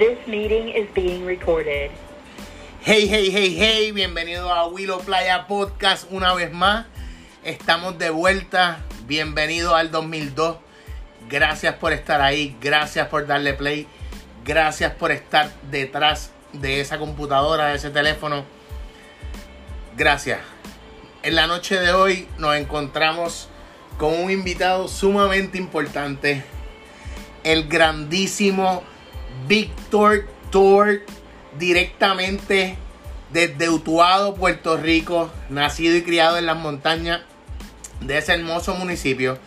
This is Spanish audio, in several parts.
This meeting is being recorded. Hey, hey, hey, hey, bienvenido a Willow Playa Podcast una vez más. Estamos de vuelta. Bienvenido al 2002. Gracias por estar ahí, gracias por darle play, gracias por estar detrás de esa computadora, de ese teléfono. Gracias. En la noche de hoy nos encontramos con un invitado sumamente importante, el grandísimo Víctor Thor, directamente desde Utuado, Puerto Rico, nacido y criado en las montañas de ese hermoso municipio,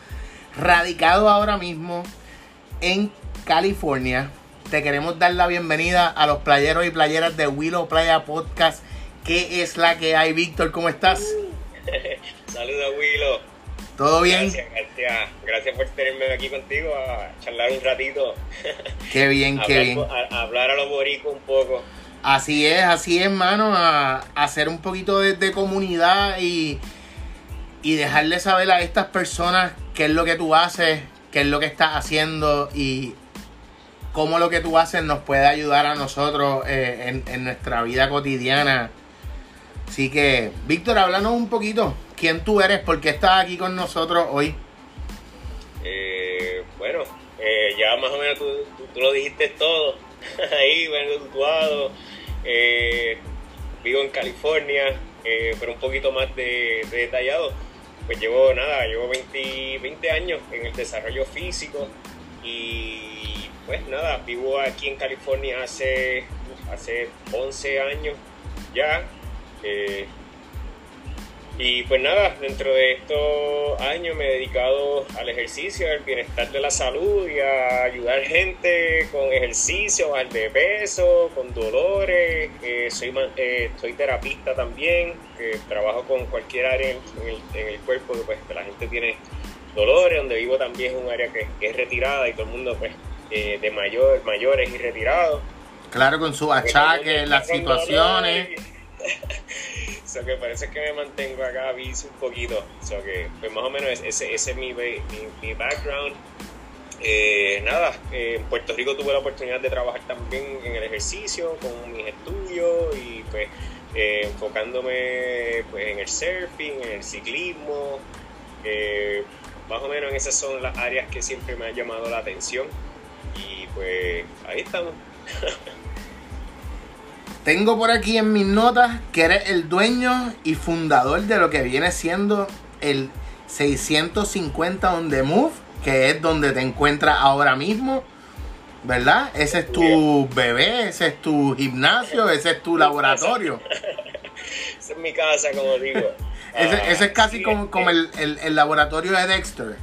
radicado ahora mismo en California. Te queremos dar la bienvenida a los playeros y playeras de Willow Playa Podcast. ¿Qué es la que hay, Víctor? ¿Cómo estás? Saludos, Willow. ¿Todo bien? Gracias, gracias. Gracias por tenerme aquí contigo a charlar un ratito. Qué bien, qué Hablar- bien. A, a hablar a los boricos un poco. Así es, así es, hermano, a, a hacer un poquito de, de comunidad y, y dejarle saber a estas personas qué es lo que tú haces, qué es lo que estás haciendo y cómo lo que tú haces nos puede ayudar a nosotros eh, en, en nuestra vida cotidiana. Así que, Víctor, háblanos un poquito. ¿Quién tú eres? ¿Por qué estás aquí con nosotros hoy? Eh, bueno, eh, ya más o menos tú, lo dijiste todo. Ahí, bueno, situado. Eh, vivo en California, eh, pero un poquito más de, de detallado. Pues llevo nada, llevo 20, 20 años en el desarrollo físico y pues nada, vivo aquí en California hace, hace 11 años ya. Eh, y pues nada, dentro de estos años me he dedicado al ejercicio, al bienestar de la salud y a ayudar gente con ejercicio, bajar de peso, con dolores. Eh, soy, eh, soy terapista también, que trabajo con cualquier área en, el, en el cuerpo que, pues, la gente tiene dolores. Donde vivo también es un área que, que es retirada y todo el mundo pues eh, de mayor, mayores y retirados. Claro, con sus achaques, las situaciones. So que parece que me mantengo acá bici un poquito. So que, pues más o menos ese, ese es mi, mi, mi background. Eh, nada, eh, en Puerto Rico tuve la oportunidad de trabajar también en el ejercicio, con mis estudios y pues eh, enfocándome pues, en el surfing, en el ciclismo. Eh, más o menos esas son las áreas que siempre me han llamado la atención. Y pues ahí estamos. Tengo por aquí en mis notas que eres el dueño y fundador de lo que viene siendo el 650 on the move, que es donde te encuentras ahora mismo, ¿verdad? Ese es tu bebé, ese es tu gimnasio, ese es tu laboratorio. Esa es mi casa, como digo. Ese, Ah, ese es casi sí, como, como el, el- el laboratorio de Dexter.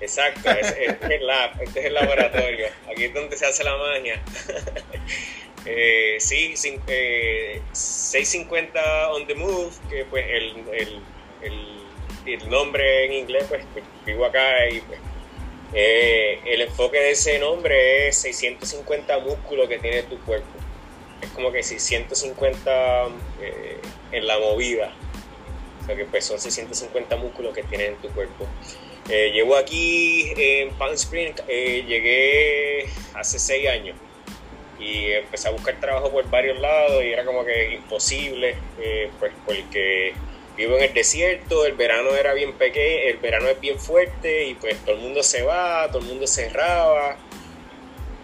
Exacto, es- este es el lab, este es el laboratorio. Aquí es donde se hace la magia. Eh, sí, cin- eh, 650 on the move, que pues el, el, el, nombre en inglés, pues, pues, vivo acá y pues, eh, el enfoque de ese nombre es 650 músculos que tiene tu cuerpo. Es como que 650 eh, en la movida. O sea que pues son 650 músculos que tienes en tu cuerpo. Llevo aquí en Palm Springs, eh, llegué hace seis años y empecé a buscar trabajo por varios lados y era como que imposible, eh, pues porque vivo en el desierto, el verano era bien pequeño, el verano es bien fuerte y pues todo el mundo se va, todo el mundo cerraba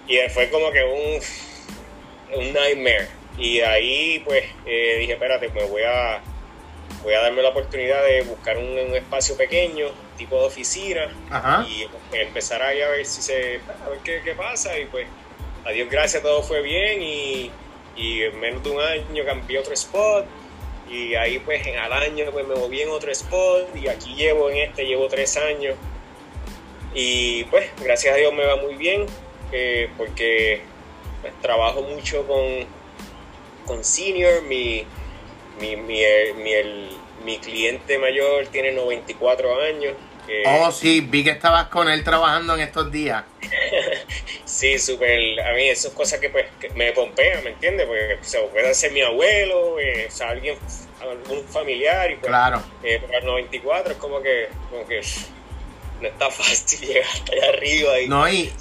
y fue como que un, un nightmare y ahí pues eh, dije espérate me voy a voy a darme la oportunidad de buscar un, un espacio pequeño tipo de oficina Ajá. y empezar ahí a ver si se a ver qué, qué pasa y pues a Dios gracias todo fue bien y, y en menos de un año cambié otro spot y ahí pues en al año pues me moví en otro spot y aquí llevo en este llevo tres años. Y pues gracias a Dios me va muy bien eh, porque pues, trabajo mucho con, con senior. Mi, mi, mi, mi, el- mi cliente mayor tiene 94 años que- Oh, sí, vi que estabas con él trabajando en estos días. Sí, súper. A mí esas cosas que pues que me pompean, ¿me entiendes? Porque o sea, puede ser mi abuelo, eh, o sea, alguien, algún familiar, y pues, Claro. eh, pero al 94 es como que, como que no está fácil llegar hasta allá arriba. Y, no, y,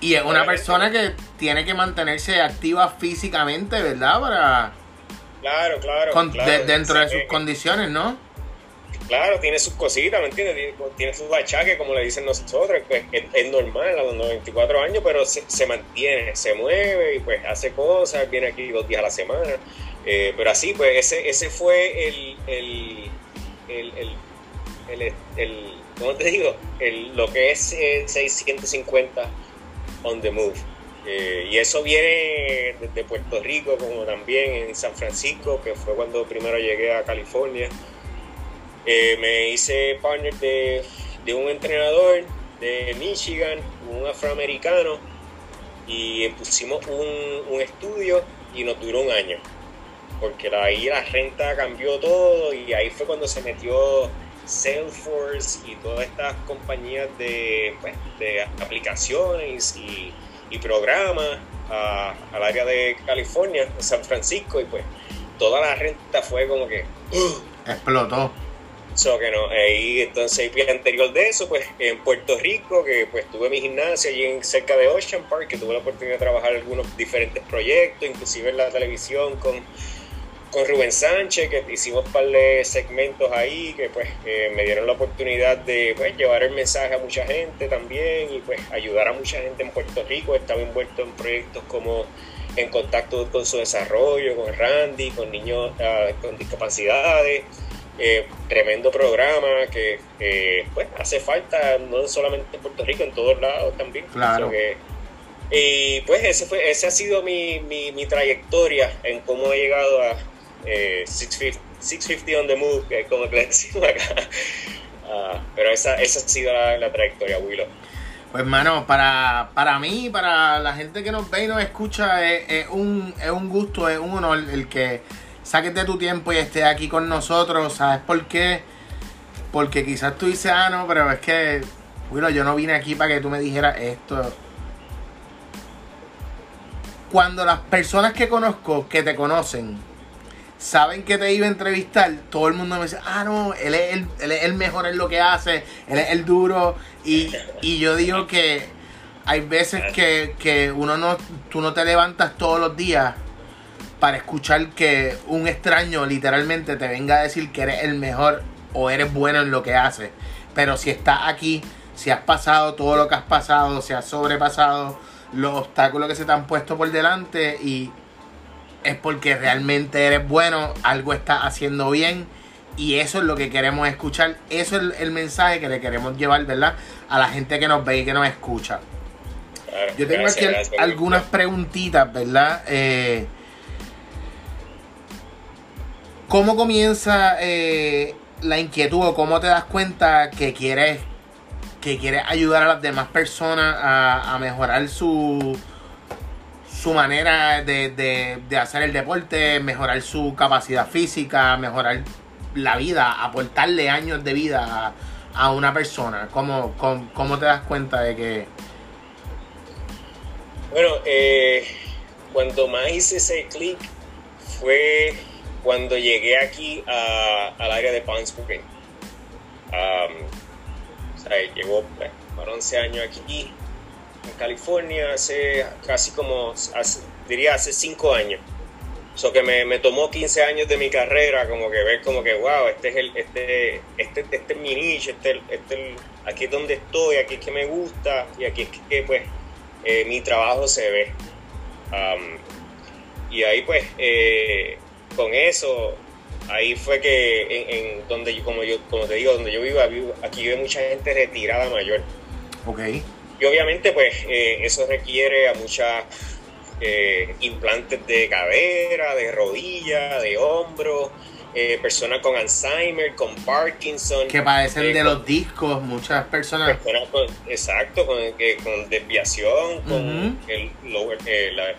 y es una persona que tiene que mantenerse activa físicamente, ¿verdad? Para... Claro, claro. dentro de sus condiciones, ¿no? Claro, tiene sus cositas, ¿me entiendes? Tiene, sus achaques, como le dicen nosotros. Pues es, normal a los 94 años, pero se, mantiene, se mueve y pues hace cosas, viene aquí dos días a la semana. Eh, pero así, pues ese, ese fue el, el, el, el, el ¿cómo te digo? El, lo que es 650 on the move. Eh, y eso viene desde Puerto Rico, como también en San Francisco, que fue cuando primero llegué a California. Eh, me hice partner de, un entrenador de Michigan, un afroamericano, y pusimos un, estudio y nos duró un año. Porque ahí la renta cambió todo y ahí fue cuando se metió Salesforce y todas estas compañías de, pues, de aplicaciones y, programas al área de California, San Francisco, y pues toda la renta fue como que ¡uh! explotó. So que no, ahí entonces el anterior de eso, pues en Puerto Rico, que pues tuve mi gimnasia allí en, cerca de Ocean Park, que tuve la oportunidad de trabajar algunos diferentes proyectos, inclusive en la televisión con con Rubén Sánchez, que hicimos un par de segmentos ahí, que pues me dieron la oportunidad de pues, llevar el mensaje a mucha gente también y pues ayudar a mucha gente en Puerto Rico. Estaba envuelto en proyectos como en contacto con su desarrollo, con Randy, con niños ah, con discapacidades. Eh, tremendo programa que pues hace falta no solamente en Puerto Rico, en todos lados también. Claro. y pues ese fue, ese ha sido mi, mi, mi trayectoria en cómo he llegado a, 650, eh, on the move, que es como que le decimos acá. Ah, pero esa, esa ha sido la, trayectoria, Willow. Pues, mano, para, para mí, para la gente que nos ve y nos escucha, es, un, es un gusto, es un honor el que saques tu tiempo y estés aquí con nosotros. ¿Sabes por qué? Porque quizás tú dices, ah, no, pero es que, Willow, yo no vine aquí para que tú me dijeras esto. Cuando las personas que conozco, que te conocen, saben que te iba a entrevistar, todo el mundo me dice, ah, no, él es el, él es el mejor en lo que hace, él es el duro. Y, yo digo que hay veces que, uno no, tú no te levantas todos los días para escuchar que un extraño literalmente te venga a decir que eres el mejor o eres bueno en lo que haces. Pero si estás aquí, si has pasado todo lo que has pasado, si has sobrepasado los obstáculos que se te han puesto por delante y es porque realmente eres bueno, algo estás haciendo bien y eso es lo que queremos escuchar, eso es el, mensaje que le queremos llevar, ¿verdad? A la gente que nos ve y que nos escucha. Yo tengo aquí algunas preguntitas, ¿verdad? Eh, ¿Cómo comienza eh, la inquietud o cómo te das cuenta que quieres, que quieres ayudar a las demás personas a mejorar su, su manera de, hacer el deporte, mejorar su capacidad física, mejorar la vida, aportarle años de vida a, una persona? ¿Cómo, cómo, te das cuenta de que...? Bueno, eh, cuando más hice ese clic fue cuando llegué aquí al área de Palm Springs. o sea, llevo para 11 años aquí en California hace casi como, diría hace 5 años. So que me, me, tomó 15 años de mi carrera, como que ver como que, wow, este es el, este, este, este es mi nicho, este, este, aquí es donde estoy, aquí es que me gusta y aquí es que pues eh, mi trabajo se ve. Um, y ahí pues eh, con eso, ahí fue que en, en, donde como yo, como te digo, donde yo vivo, aquí vive mucha gente retirada mayor. Ok. Y obviamente, pues eh, eso requiere a muchas eh, implantes de cadera, de rodilla, de hombro, eh, personas con Alzheimer, con Parkinson. Que padecen de los discos, muchas personas. exacto, con, con desviación, con el lower, la,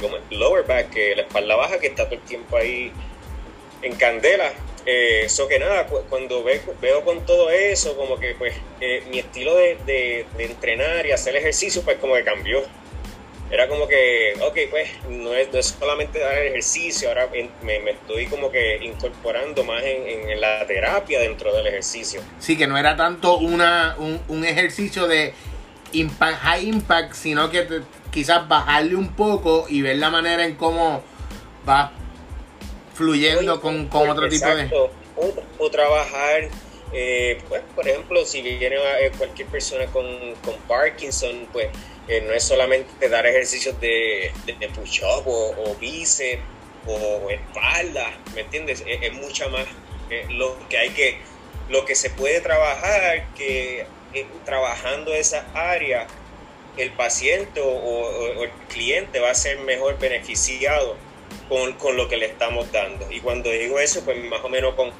como el lower back, la espalda baja, que está todo el tiempo ahí en candela. Eso eh, que nada, cuando veo, con todo eso, como que pues eh, mi estilo de, entrenar y hacer ejercicio pues como que cambió. era como que, ok, pues no es, no es solamente dar ejercicio, ahora me, estoy como que incorporando más en, en, la terapia dentro del ejercicio. Sí, que no era tanto una, un, un ejercicio de impact, high impact, sino que quizás bajarle un poco y ver la manera en cómo va fluyendo con, con otro tipo de... O, o trabajar eh, pues, por ejemplo, si viene eh, cualquier persona con, con Parkinson, pues eh, no es solamente dar ejercicios de, de, push-up o, o bíceps o espalda, ¿me entiendes? Es, mucha más lo que hay que, lo que se puede trabajar, que trabajando esa área, el paciente o, el cliente va a ser mejor beneficiado con, con, lo que le estamos dando. Y cuando digo eso, pues más o menos con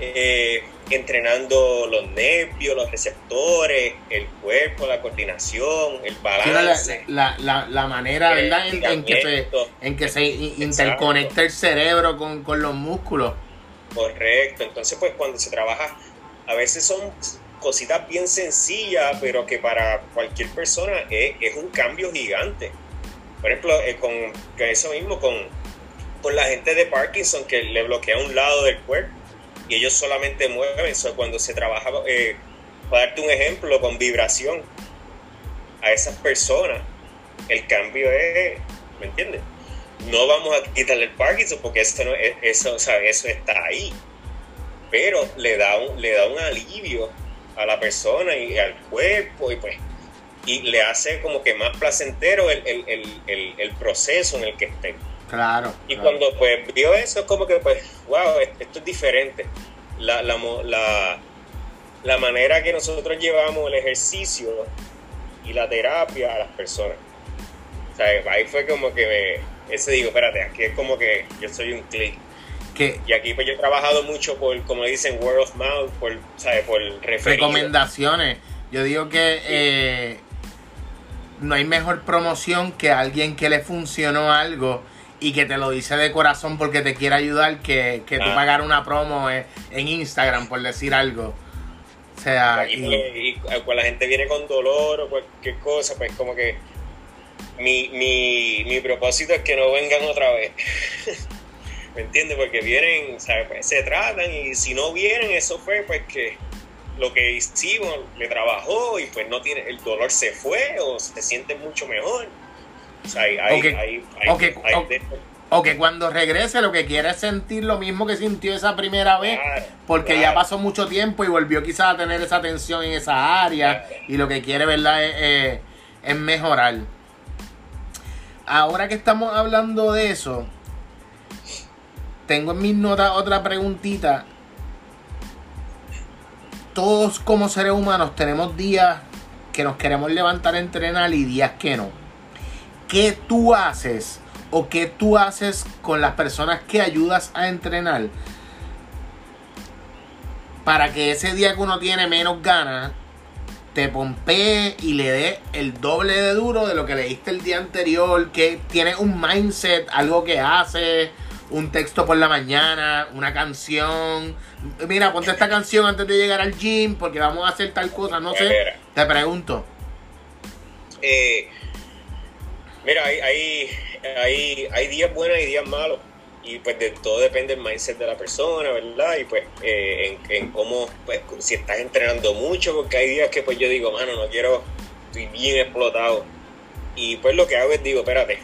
eh, entrenando los nervios, los receptores, el cuerpo, la coordinación, el balance. La, la, la, manera, ¿verdad? En, que se, en que se interconecta el cerebro con, con los músculos. Correcto, entonces pues cuando se trabaja, a veces son cositas bien sencillas, pero que para cualquier persona es, un cambio gigante. Por ejemplo, eh, con, eso mismo, con, con la gente de Parkinson que le bloquea un lado del cuerpo y ellos solamente mueven. eso cuando se trabaja, eh, para darte un ejemplo, con vibración a esas personas, el cambio es, ¿me entiendes? No vamos a quitarle el Parkinson porque eso, no, eso, eso está ahí, pero le da, un, le da un alivio a la persona y al cuerpo y pues y le hace como que más placentero el, el, el, el proceso en el que esté. Claro. Y cuando pues vio eso, es como que pues, wow, esto es diferente. La, la, la, la manera que nosotros llevamos el ejercicio y la terapia a las personas. O sea, ahí fue como que me, ese digo, espérate, aquí es como que yo soy un clic. Y aquí pues yo he trabajado mucho por, como dicen, word of mouth, por, ¿sabes? por Recomendaciones. Yo digo que eh, no hay mejor promoción que alguien que le funcionó algo y que te lo dice de corazón porque te quiere ayudar que, que tú ah. pagar una promo en, Instagram, por decir algo. O sea, y, cuando la gente viene con dolor o cualquier cosa, pues como que mi, mi, mi propósito es que no vengan otra vez. ¿Me entiendes? Porque vienen, ¿sabes? Pues se tratan y si no vienen, eso fue pues que lo que hicimos le trabajó y pues no tiene, el dolor se fue o se siente mucho mejor o, que, cuando regrese lo que quiere es sentir lo mismo que sintió esa primera vez, porque ya pasó mucho tiempo y volvió quizás a tener esa tensión en esa área y lo que quiere, ¿verdad?, es, es mejorar. Ahora que estamos hablando de eso, tengo en mis notas otra preguntita. Todos como seres humanos tenemos días que nos queremos levantar a entrenar y días que no qué tú haces o qué tú haces con las personas que ayudas a entrenar para que ese día que uno tiene menos ganas te pompee y le dé el doble de duro de lo que le diste el día anterior, que tiene un mindset, algo que hace, un texto por la mañana, una canción. Mira, ponte esta canción antes de llegar al gym porque vamos a hacer tal cosa, no sé. Te pregunto. Eh, Mira, hay, hay, hay, días buenos y días malos. Y pues de todo depende del mindset de la persona, ¿verdad? Y pues eh, en, cómo, pues si estás entrenando mucho, porque hay días que pues yo digo, mano, no quiero, estoy bien explotado. Y pues lo que hago es digo, espérate,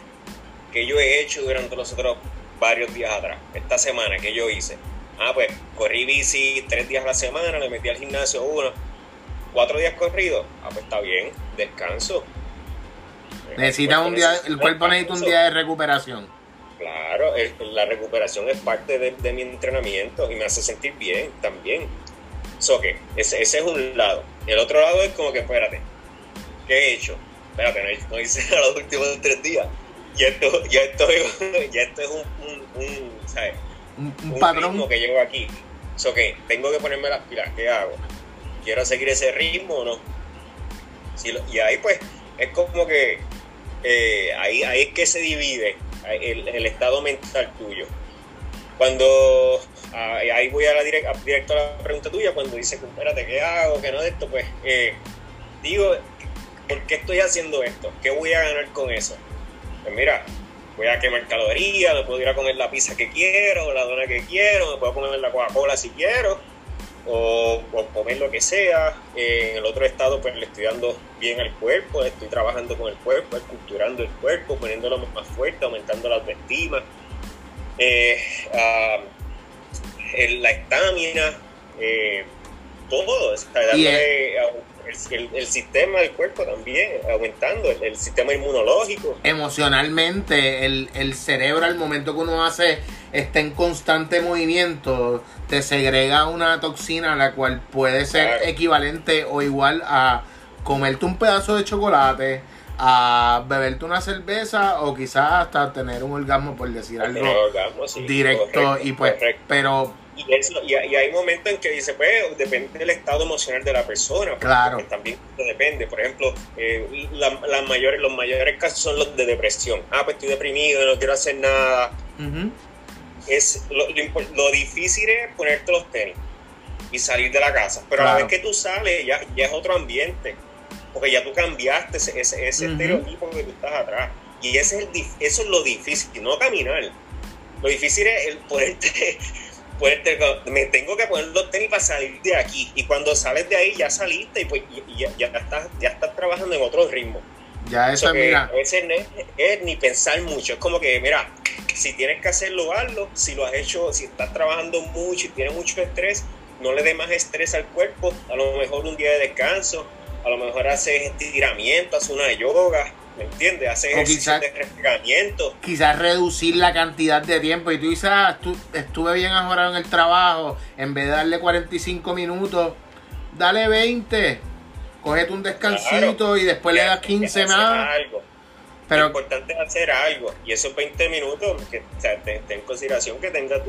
que yo he hecho durante los otros varios días atrás, esta semana que yo hice. Ah, pues corrí bici tres días a la semana, le metí al gimnasio uno, cuatro días corridos. Ah, pues está bien, descanso Necesita un día, el cuerpo necesita un día de recuperación. Claro, la recuperación es parte de, mi entrenamiento y me hace sentir bien también. So que ese, ese, es un lado. Y el otro lado es como que, espérate, ¿qué he hecho? Espérate, no, hice los últimos tres días. Ya esto, ya esto, ya esto es un, un, ¿sabes? Un, un, patrón que llevo aquí. So que tengo que ponerme las pilas. ¿Qué hago? ¿Quiero seguir ese ritmo o no? y ahí pues es como que eh, ahí, ahí es que se divide el, estado mental tuyo. Cuando ahí voy a la directo a la pregunta tuya, cuando dices, espérate, ¿qué hago? ¿Qué no de esto? Pues eh, digo, ¿por qué estoy haciendo esto? ¿Qué voy a ganar con eso? Pues mira, voy a quemar calorías, me puedo ir a comer la pizza que quiero, la dona que quiero, me puedo comer la Coca-Cola si quiero, o, comer lo que sea. en el otro estado, pues le estoy dando bien al cuerpo, estoy trabajando con el cuerpo, esculturando el cuerpo, poniéndolo más fuerte, aumentando la autoestima. Eh, ah, la estamina, eh, todo, dándole el, sistema del cuerpo también, aumentando el, sistema inmunológico. Emocionalmente, el, cerebro al momento que uno hace, está en constante movimiento, te segrega una toxina la cual puede ser equivalente o igual a comerte un pedazo de chocolate, a beberte una cerveza o quizás hasta tener un orgasmo por decir algo directo y pues pero y, hay momentos en que dice, pues, depende del estado emocional de la persona. Claro. También depende. Por ejemplo, eh, las mayores, los mayores casos son los de depresión. Ah, pues estoy deprimido, no quiero hacer nada. es lo, difícil es ponerte los tenis y salir de la casa. Pero a la vez que tú sales, ya, ya es otro ambiente. Porque ya tú cambiaste ese, ese, estereotipo que tú estás atrás. Y ese es el, eso es lo difícil, no caminar. Lo difícil es el ponerte me tengo que poner los tenis para salir de aquí. Y cuando sales de ahí ya saliste y pues ya, ya, estás, ya estás trabajando en otro ritmo. Ya eso, mira. A veces no es, ni pensar mucho, es como que, mira, si tienes que hacerlo, hazlo. Si lo has hecho, si estás trabajando mucho y tienes mucho estrés, no le dé más estrés al cuerpo. A lo mejor un día de descanso, a lo mejor haces estiramiento, haces una yoga, ¿me entiendes? Hacer ejercicio de refrescamiento. Quizás reducir la cantidad de tiempo. Y tú dices, ah, estuve bien ahorrado en el trabajo, en vez de darle 45 minutos, dale 20. Cógete un descansito y después le das 15 más. Algo. Pero, Lo importante es hacer algo. Y esos 20 minutos, que, o sea, ten, en consideración que tenga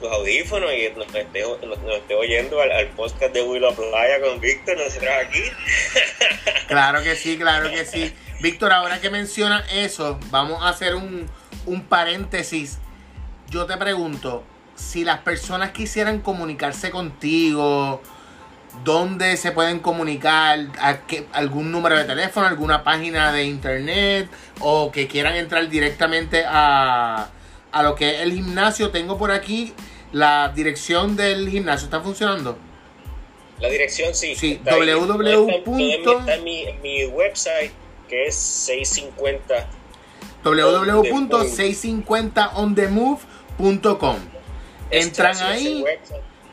tus audífonos y nos esté, oyendo al, podcast de Willow Playa con Víctor, nosotros aquí. Claro que sí, claro que sí. Víctor, ahora que menciona eso, vamos a hacer un, paréntesis. Yo te pregunto, si las personas quisieran comunicarse contigo, ¿dónde se pueden comunicar? ¿Algún número de teléfono, alguna página de internet? ¿O que quieran entrar directamente a, a lo que es el gimnasio? Tengo por aquí la dirección del gimnasio. ¿Está funcionando? La dirección sí. Sí, www. Está, en mi website que es 650 www.650ondemove.com Entran ahí,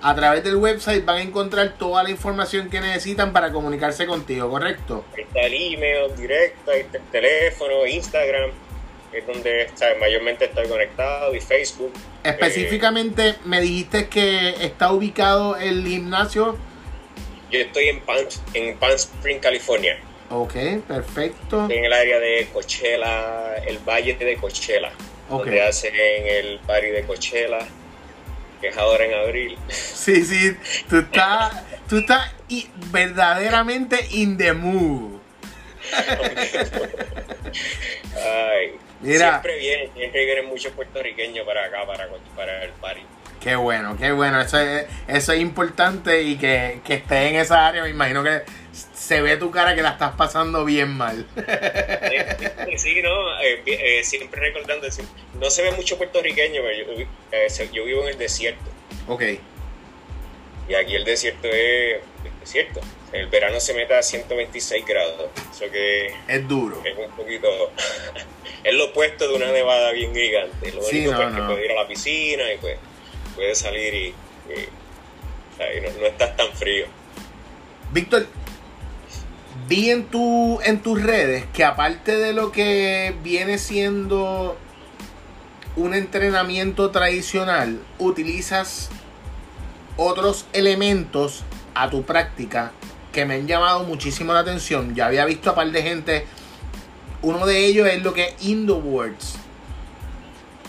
a través del website van a encontrar toda la información que necesitan para comunicarse contigo, ¿correcto? está el email directo, ahí está el teléfono, Instagram, es donde mayormente estoy conectado, y Facebook. Específicamente, me dijiste que está ubicado el gimnasio. Yo estoy en Palm, en Palm Spring, California. Ok, perfecto. En el área de Coachella, el valle de Coachella, okay. donde hacen el party de Coachella, que es ahora en abril. Sí, sí, tú estás, tú estás verdaderamente in the mood. Ay, Mira, siempre vienen, siempre vienen muchos puertorriqueños para acá, para, para el party. Qué bueno, qué bueno, eso es, eso es importante y que, que esté en esa área, me imagino que se ve tu cara que la estás pasando bien mal. sí, no, eh, eh, siempre recordando, no se ve mucho puertorriqueño, pero yo, eh, yo, vivo en el desierto. Ok. Y aquí el desierto es desierto. El verano se mete a 126 grados. Eso que es duro. Es un poquito. es lo opuesto de una nevada bien gigante. Lo único es que puedes ir a la piscina y pues puedes salir y, no, no estás tan frío. Víctor, vi en, tu, en tus redes que aparte de lo que viene siendo un entrenamiento tradicional, utilizas otros elementos a tu práctica que me han llamado muchísimo la atención. Ya había visto a par de gente. Uno de ellos es lo que es Indoboards.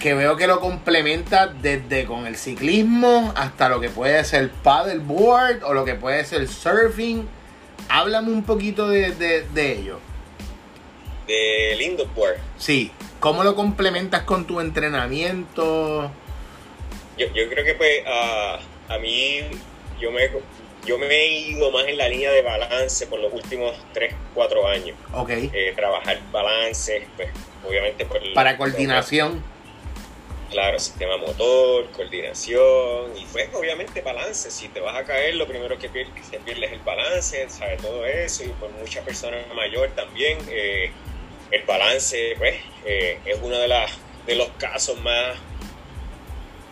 Que veo que lo complementa desde con el ciclismo hasta lo que puede ser paddleboard o lo que puede ser surfing Háblame un poquito de, de, ello. Del indoor. Sí. ¿Cómo lo complementas con tu entrenamiento? Yo, yo creo que pues a mí yo me yo me he ido más en la línea de balance por los últimos 3, 4 años. Ok. Eh, trabajar balance, pues obviamente por Para coordinación. Claro, sistema motor, coordinación y pues obviamente balance. Si te vas a caer, lo primero que pierdes, que pierdes es el balance, ¿sabes? Todo eso y por muchas personas mayor también. Eh, el balance pues, eh, es uno de, las, de los casos más,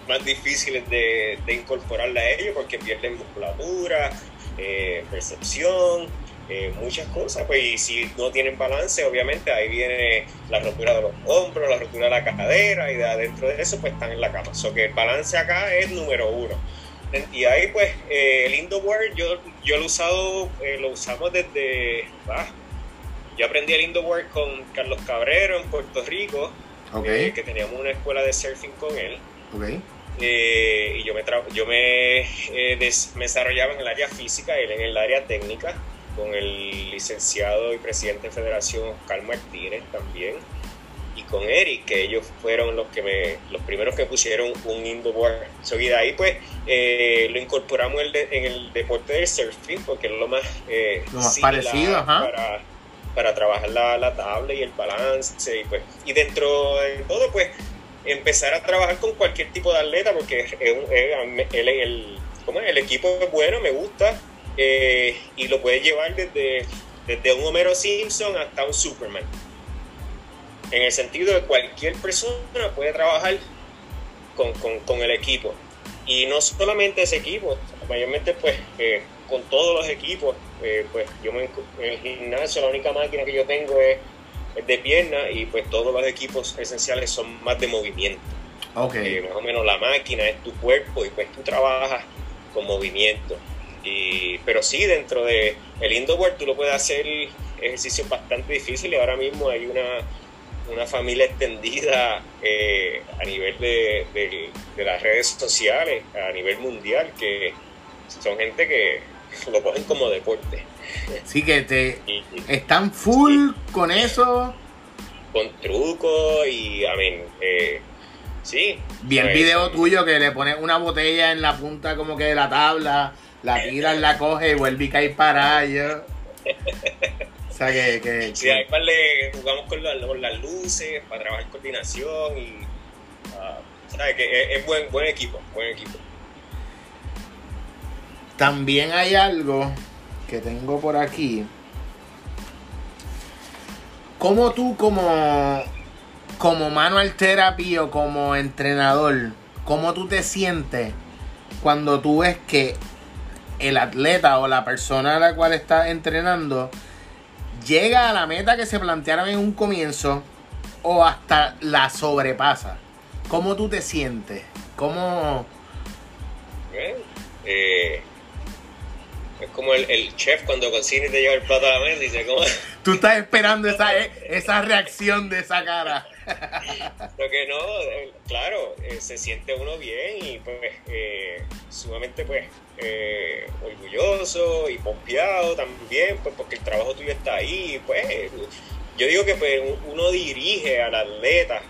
más difíciles de, de incorporarla a ellos porque pierden musculatura, eh, percepción, eh, muchas cosas. Pues, y si no tienen balance, obviamente ahí viene la rotura de los hombros, la rotura de la cadera y de adentro de eso pues están en la cama. So que el balance acá es número uno. Y ahí pues el Indoor yo, yo lo he usado, lo usamos desde... Ah, yo aprendí el indoor con Carlos Cabrero en Puerto Rico, eh, que teníamos una escuela de surfing con él. Eh, y yo me, yo me, eh, me desarrollaba en el área física, él en el área técnica, con el licenciado y presidente de Federación Oscar Martínez también, y con Eric, que ellos fueron los que me, los primeros que pusieron un indoor. So, y de ahí pues lo incorporamos en el, deporte del surfing, porque es lo más, lo más parecido, para para trabajar la, la tabla y el balance y pues y dentro de todo pues empezar a trabajar con cualquier tipo de atleta porque el, el, equipo es bueno, me gusta eh, y lo puedes llevar desde, desde un Homero Simpson hasta un Superman. En el sentido de cualquier persona puede trabajar con, con, con el equipo. Y no solamente ese equipo, mayormente pues eh, con todos los equipos, eh, pues yo en el gimnasio la única máquina que yo tengo es, de pierna y pues todos los equipos esenciales son más de movimiento. Okay. Eh, más o menos la máquina es tu cuerpo y pues tú trabajas con movimiento. Y, pero sí, dentro de el indoor tú lo puedes hacer ejercicios bastante difíciles. Ahora mismo hay una, una familia extendida eh, a nivel de, de, las redes sociales, a nivel mundial, que son gente que lo cogen como deporte. Sí, que te están full con eso. Con trucos y, a mí, eh, sí. Vi el video tuyo que le pones una botella en la punta como que de la tabla, la tiras, la coge y vuelve y cae para allá. O sea que, que, sí, ahí le jugamos con, las luces para trabajar coordinación y uh, que es, es, buen buen equipo, buen equipo. También hay algo que tengo por aquí. Como tú como como manual therapy o como entrenador, cómo tú te sientes cuando tú ves que el atleta o la persona a la cual estás entrenando llega a la meta que se plantearon en un comienzo o hasta la sobrepasa. ¿Cómo tú te sientes? ¿Cómo...? Eh, es como el, el, chef cuando cocina y te lleva el plato a la mesa y dice, ¿cómo? Tú estás esperando esa, esa reacción de esa cara. Lo que no, eh, claro, eh, se siente uno bien y pues eh, sumamente pues orgulloso y pompeado también, pues porque el trabajo tuyo está ahí, pues yo digo que pues uno dirige al atleta,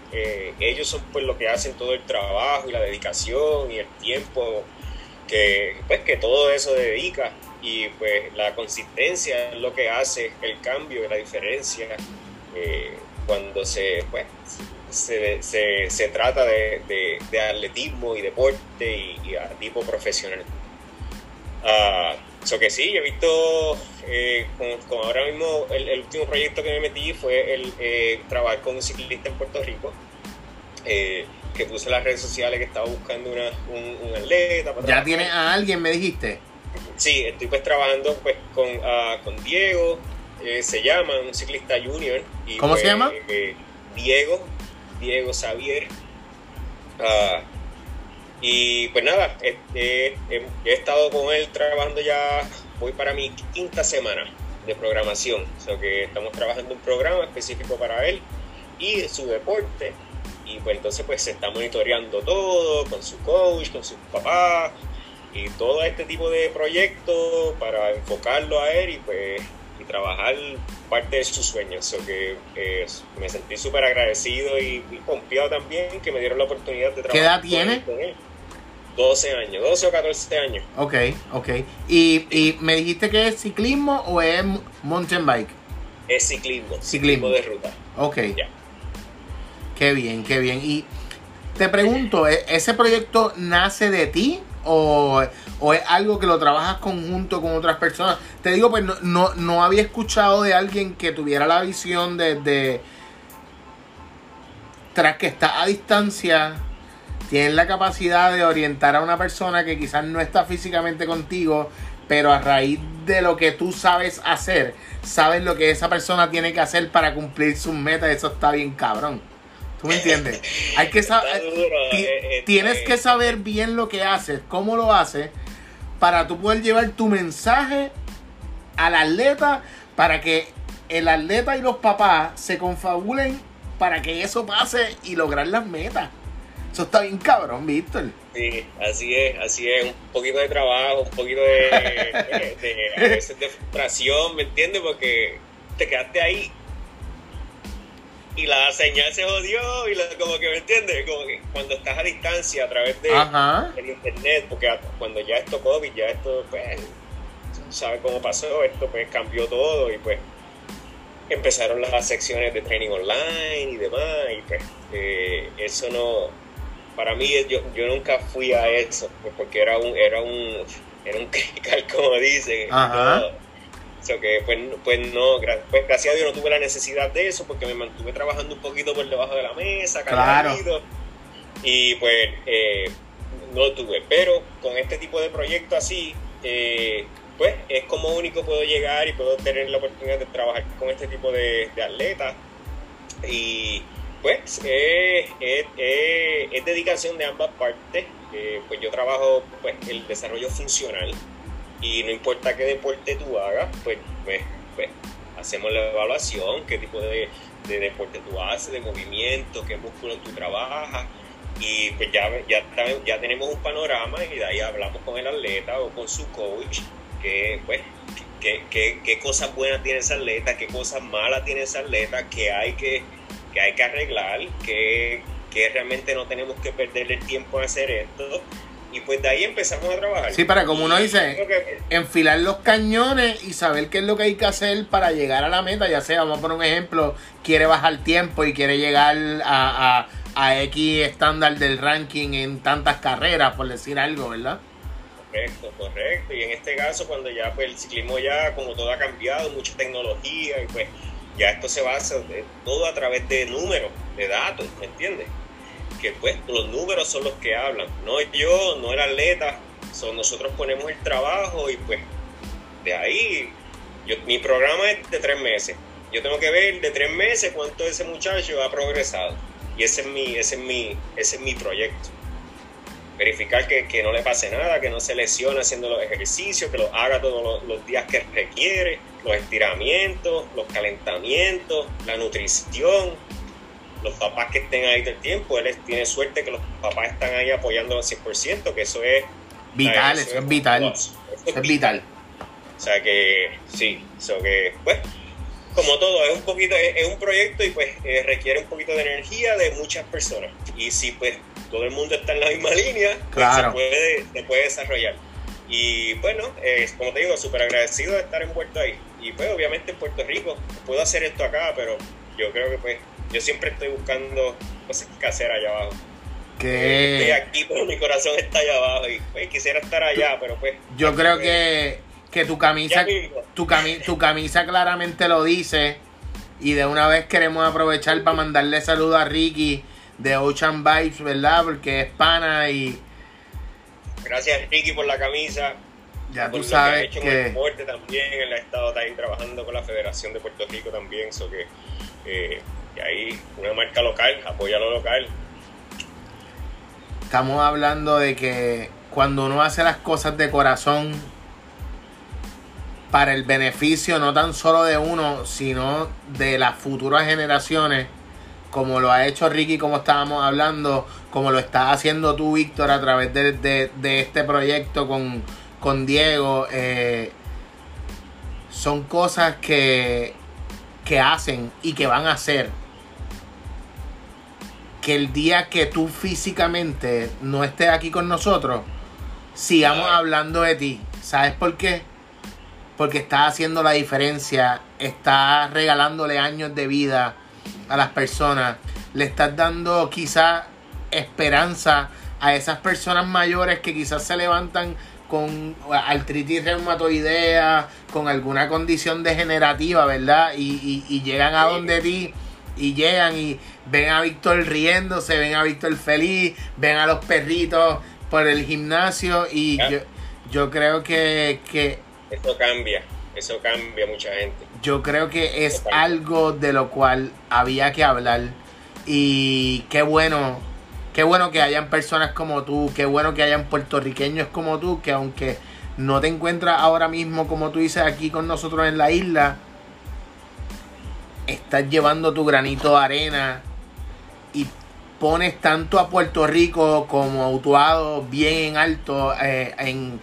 ellos son pues lo que hacen todo el trabajo y la dedicación y el tiempo que pues que todo eso dedica y pues la consistencia es lo que hace el cambio, la diferencia eh, cuando se, pues, se, se, trata de, de, atletismo y deporte y, a tipo profesional. Uh, que sí, yo he visto, eh, con, ahora mismo, el, último proyecto que me metí fue el eh, trabajar con un ciclista en Puerto Rico, que puse en las redes sociales que estaba buscando una, un, atleta. ¿Ya tienes a alguien, me dijiste? Sí, estoy pues trabajando pues con, uh, con Diego, eh, se llama, un ciclista junior. Y, ¿Cómo se pues, llama? Eh, Diego, Diego Xavier. Uh, y pues nada, he, estado con él trabajando ya, voy para mi quinta semana de programación. O sea que estamos trabajando un programa específico para él y su deporte. Y pues entonces pues se está monitoreando todo con su coach, con su papá, y todo este tipo de proyectos para enfocarlo a él y pues y trabajar parte de sus sueños. que eh, me sentí súper agradecido y, confiado también que me dieron la oportunidad de trabajar. ¿Qué edad tiene? 12 años, 12 o 14 años. Ok, ok. ¿Y, y me dijiste que es ciclismo o es mountain bike? Es ciclismo, Ciclismo. de ruta. Ok. Ya. Qué bien, qué bien. Y te pregunto, ¿e- ¿ese proyecto nace de ti o, o es algo que lo trabajas conjunto con otras personas? Te digo, pues no, no, no había escuchado de alguien que tuviera la visión de, de- tras que está a distancia, tienes la capacidad de orientar a una persona que quizás no está físicamente contigo, pero a raíz de lo que tú sabes hacer, sabes lo que esa persona tiene que hacer para cumplir sus metas, eso está bien cabrón. ¿Tú me entiendes? Hay que saber, eh, eh, tienes que saber bien lo que haces, cómo lo haces, para tú poder llevar tu mensaje al atleta, para que el atleta y los papás se confabulen para que eso pase y lograr las metas. Eso está bien cabrón, Víctor. Sí, así es, así es, un poquito de trabajo, un poquito de, de- de- a veces de frustración, ¿me entiendes? Porque te quedaste ahí y la señal se jodió y la- como que, ¿me entiendes? Como que cuando estás a distancia a través de Ajá. el internet, porque cuando ya esto COVID, ya esto, pues, ¿sabes cómo pasó? Esto pues cambió todo y pues empezaron las secciones de training online y demás y pues eh, eso no para mí yo, yo nunca fui a eso pues, porque era un era un era un crical como dicen Ajá. So que pues, pues no pues gracias a Dios no tuve la necesidad de eso porque me mantuve trabajando un poquito por debajo de la mesa Claro. y pues eh, no tuve. Pero con este tipo de proyectos así eh, pues es como único puedo llegar y puedo tener la oportunidad de trabajar con este tipo de, de atletas. Y pues es, es- es- es dedicación de ambas partes. Eh, pues yo trabajo pues el desarrollo funcional y no importa qué deporte tú hagas pues pues, pues hacemos la evaluación qué tipo de, de deporte tú haces de movimiento qué músculos tú trabajas y pues ya, ya, ya tenemos un panorama y de ahí hablamos con el atleta o con su coach que pues qué, qué, qué cosas buenas tiene ese atleta, qué cosas malas tiene ese atleta, que hay que, que, hay que arreglar, que, que realmente no tenemos que perder el tiempo en hacer esto. Y pues de ahí empezamos a trabajar. Sí, para como uno dice, que- enfilar los cañones y saber qué es lo que hay que hacer para llegar a la meta. Ya sea, vamos a poner un ejemplo, quiere bajar tiempo y quiere llegar a, a, a X estándar del ranking en tantas carreras, por decir algo, ¿verdad? Correcto, correcto. Y en este caso, cuando ya pues el ciclismo ya, como todo ha cambiado, mucha tecnología, y pues ya esto se basa de- todo a través de números, de datos, ¿me entiendes? Que pues los números son los que hablan, no yo, no el atleta, son nosotros ponemos el trabajo y pues de ahí, yo, mi programa es de tres meses. Yo tengo que ver de tres meses cuánto ese muchacho ha progresado. Y ese es mi, ese es mi, ese es mi proyecto verificar que, que no le pase nada, que no se lesione haciendo los ejercicios, que los haga todos los, los días que requiere, los estiramientos, los calentamientos, la nutrición, los papás que estén ahí del tiempo, él es- tiene suerte que los papás están ahí apoyándolo al 100%, que eso es Vital, eso es vital. Eso es vital. O sea que sí, eso que pues como todo es un poquito es, es un proyecto y pues eh, requiere un poquito de energía de muchas personas y si pues todo el mundo está en la misma línea pues, Claro. se puede se puede desarrollar y bueno eh, como te digo súper agradecido de estar envuelto ahí y pues obviamente en Puerto Rico puedo hacer esto acá pero yo creo que pues yo siempre estoy buscando cosas que hacer allá abajo estoy Que aquí pero mi corazón está allá abajo y pues quisiera estar allá pero pues yo creo pues, que, que tu camisa, tu, cami- tu camisa claramente lo dice. Y de una vez queremos aprovechar para mandarle saludo a Ricky de Ocean Vibes, ¿verdad? Porque es pana y Gracias Ricky por la camisa. ya por tú lo que ha sabes hecho en el que... deporte también. Él ha estado también trabajando con la Federación de Puerto Rico también. So que, eh, y ahí una marca local, apoya lo local. Estamos hablando de que cuando uno hace las cosas de corazón para el beneficio no tan solo de uno, sino de las futuras generaciones, como lo ha hecho Ricky, como estábamos hablando, como lo estás haciendo tú, Víctor, a través de, de- este proyecto con, con Diego, eh, son cosas que, que hacen y que van a hacer que el día que tú físicamente no estés aquí con nosotros, sigamos hablando de ti. ¿Sabes por qué? Porque estás haciendo la diferencia, estás regalándole años de vida a las personas, le estás dando quizás esperanza a esas personas mayores que quizás se levantan con artritis reumatoidea, con alguna condición degenerativa, ¿verdad? Y, y, llegan a donde ti y llegan y ven a Víctor riéndose, ven a Víctor feliz, ven a los perritos por el gimnasio y yo, yo creo que, que... Eso cambia, eso cambia mucha gente. Yo creo que es algo de lo cual había que hablar y qué bueno qué bueno que hayan personas como tú, qué bueno que hayan puertorriqueños como tú, que aunque no te encuentras ahora mismo, como tú dices, aquí con nosotros en la isla, estás llevando tu granito de arena y pones tanto a Puerto Rico como a Utuado bien en alto eh, en,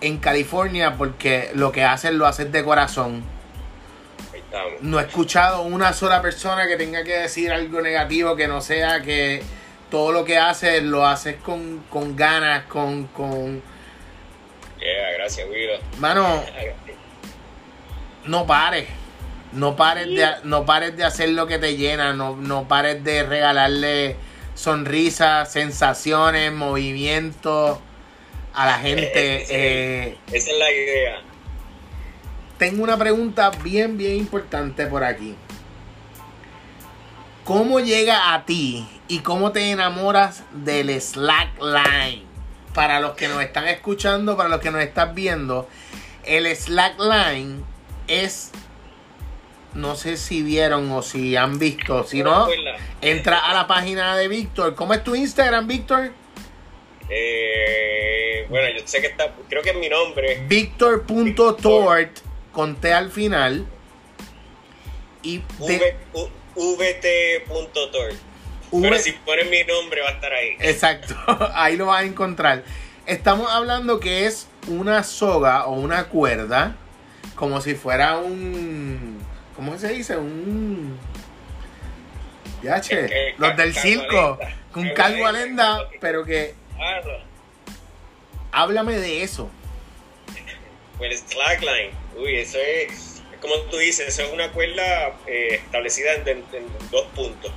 en California porque lo que haces lo haces de corazón. No he escuchado una sola persona que tenga que decir algo negativo que no sea que todo lo que haces lo haces con, con ganas, con, con... Yeah, gracias, Guido. Mano, no pares. No pares, de, no pares de hacer lo que te llena, no, no pares de regalarle sonrisas, sensaciones, movimientos a la gente. Eh, esa es la idea. Tengo una pregunta bien, bien importante por aquí. ¿Cómo llega a ti y cómo te enamoras del slackline? Para los que nos están escuchando, para los que nos están viendo, el slackline es no sé si vieron o si han visto. Si no, entra a la página de Víctor. ¿Cómo es tu Instagram, Víctor? Eh, bueno, yo sé que está, creo que es mi nombre. Víctor.tort, con T al final. Y vt.tort. Pero si pones mi nombre va a estar ahí. Exacto, ahí lo vas a encontrar. Estamos hablando que es una soga o una cuerda, como si fuera un... ¿Cómo se dice? Un... Ya, che, los del circo, con calvo alenda, pero que... Háblame de eso. Pues slackline, uy, eso es como tú dices, eso es una cuerda eh, establecida en, dos puntos.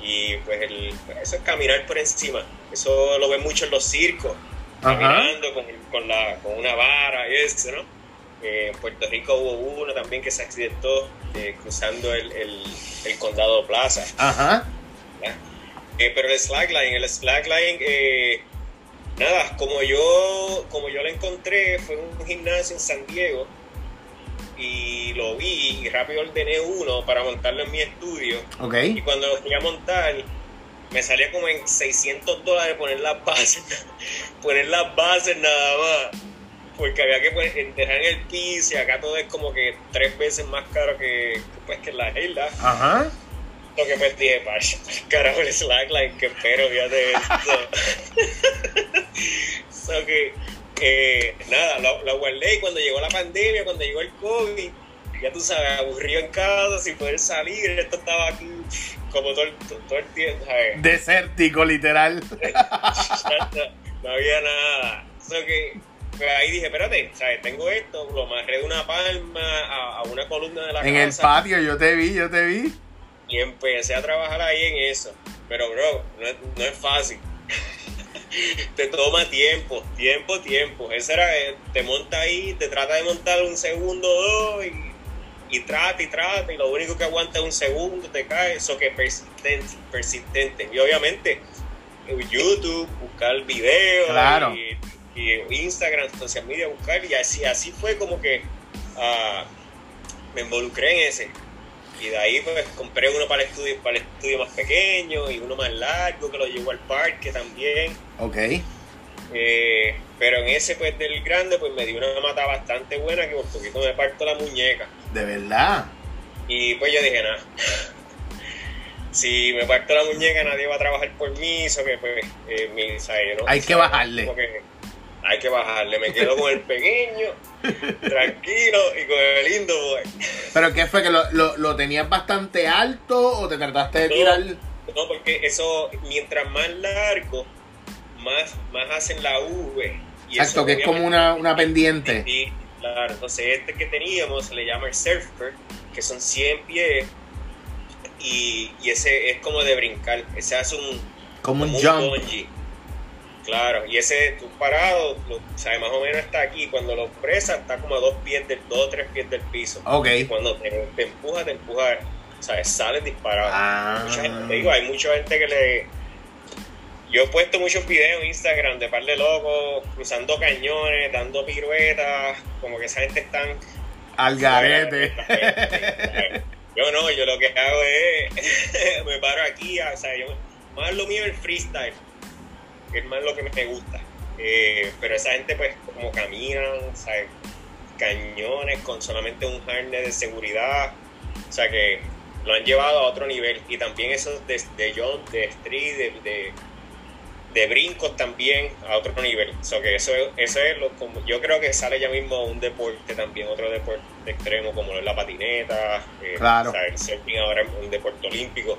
Y pues el, eso es caminar por encima. Eso lo ven mucho en los circos, caminando con, con, la, con una vara y eso, ¿no? Eh, en Puerto Rico hubo uno también que se accidentó eh, cruzando el, el, el, condado Plaza. Ajá. pero el slackline, el slackline, nada, como yo, como yo lo encontré, fue un gimnasio en San Diego y lo vi y rápido ordené uno para montarlo en mi estudio. Y cuando lo fui a montar, me salía como en 600 dólares poner las bases, poner las bases nada más. Porque había que pues, enterrar en el piso y acá todo es como que tres veces más caro que, pues, que la isla. Ajá. Lo que pues dije, carajo el slackline, que espero, fíjate esto. so que eh, nada, lo, guardé y cuando llegó la pandemia, cuando llegó el COVID, ya tú sabes, aburrido en casa, sin poder salir, esto estaba aquí como todo, todo, el tiempo, ¿sabes? Desértico, literal. no, había nada. que, ahí dije, espérate, ¿sabes? Tengo esto, lo amarré de una palma a, una columna de la en casa. En el patio, yo te vi, yo te vi. Y empecé a trabajar ahí en eso. Pero, bro, no es, no es fácil. te toma tiempo, tiempo, tiempo. Esa era, eh, te monta ahí, te trata de montar un segundo o dos y, y trata y trata y lo único que aguanta es un segundo, te cae. Eso que es persistente, persistente. Y obviamente YouTube, buscar videos y, Instagram, social media, buscar y así, así fue como que uh, me involucré en ese. Y de ahí pues compré uno para el estudio, para el estudio más pequeño y uno más largo que lo llevo al parque también. Ok. Eh, pero en ese pues del grande pues me dio una mata bastante buena que por poquito me parto la muñeca. ¿De verdad? Y pues yo dije, nada. si me parto la muñeca nadie va a trabajar por mí, eso que pues eh, mi, ¿no? Hay que bajarle hay que bajarle. Me quedo con el pequeño, tranquilo y con el lindo boy. ¿Pero qué fue? ¿Que lo, lo, tenías bastante alto o te trataste de tirar? No, porque eso, mientras más largo, más, más hacen la V. Y Exacto, que es como una, una pendiente. Sí, claro. Entonces, este que teníamos se le llama el Surfer, que son 100 pies. Y, y ese es como de brincar. Ese hace un. Como un jump. bungee. Claro, y ese tú parado, lo, o sea, más o menos está aquí. Cuando lo presas, está como a dos pies del, dos o tres pies del piso. Ok. Y cuando te, te empuja, te empuja, o sea, sales disparado. Ah. Mucha gente, te digo, hay mucha gente que le. Yo he puesto muchos videos en Instagram de par de locos cruzando cañones, dando piruetas, como que esa gente están. Al garete. Yo no, yo lo que hago es. me paro aquí, o sea, yo. Más lo mío es el freestyle, es más lo que me gusta. Eh, pero esa gente, pues, como caminan, ¿sabes? cañones con solamente un harness de seguridad. O sea que lo han llevado a otro nivel. Y también esos de, de jump, de street, de, de brincos también a otro nivel. O sea que eso, eso es lo como yo creo que sale ya mismo un deporte también, otro deporte extremo como la patineta, eh, Claro. el surfing ahora es un deporte olímpico,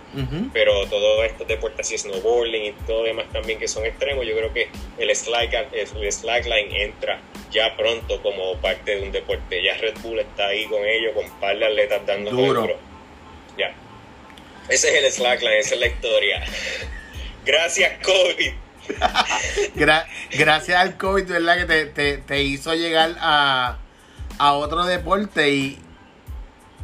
pero todos estos deportes así, snowboarding y todo demás también que son extremos, yo creo que el slack, el slackline entra ya pronto como parte de un deporte. Ya Red Bull está ahí con ellos, con par de atletas dando Duro. Ya. Ese es el slackline, esa es la historia. Gracias, COVID. Gra- gracias al COVID, ¿verdad? Que te, te, te hizo llegar a, a otro deporte y,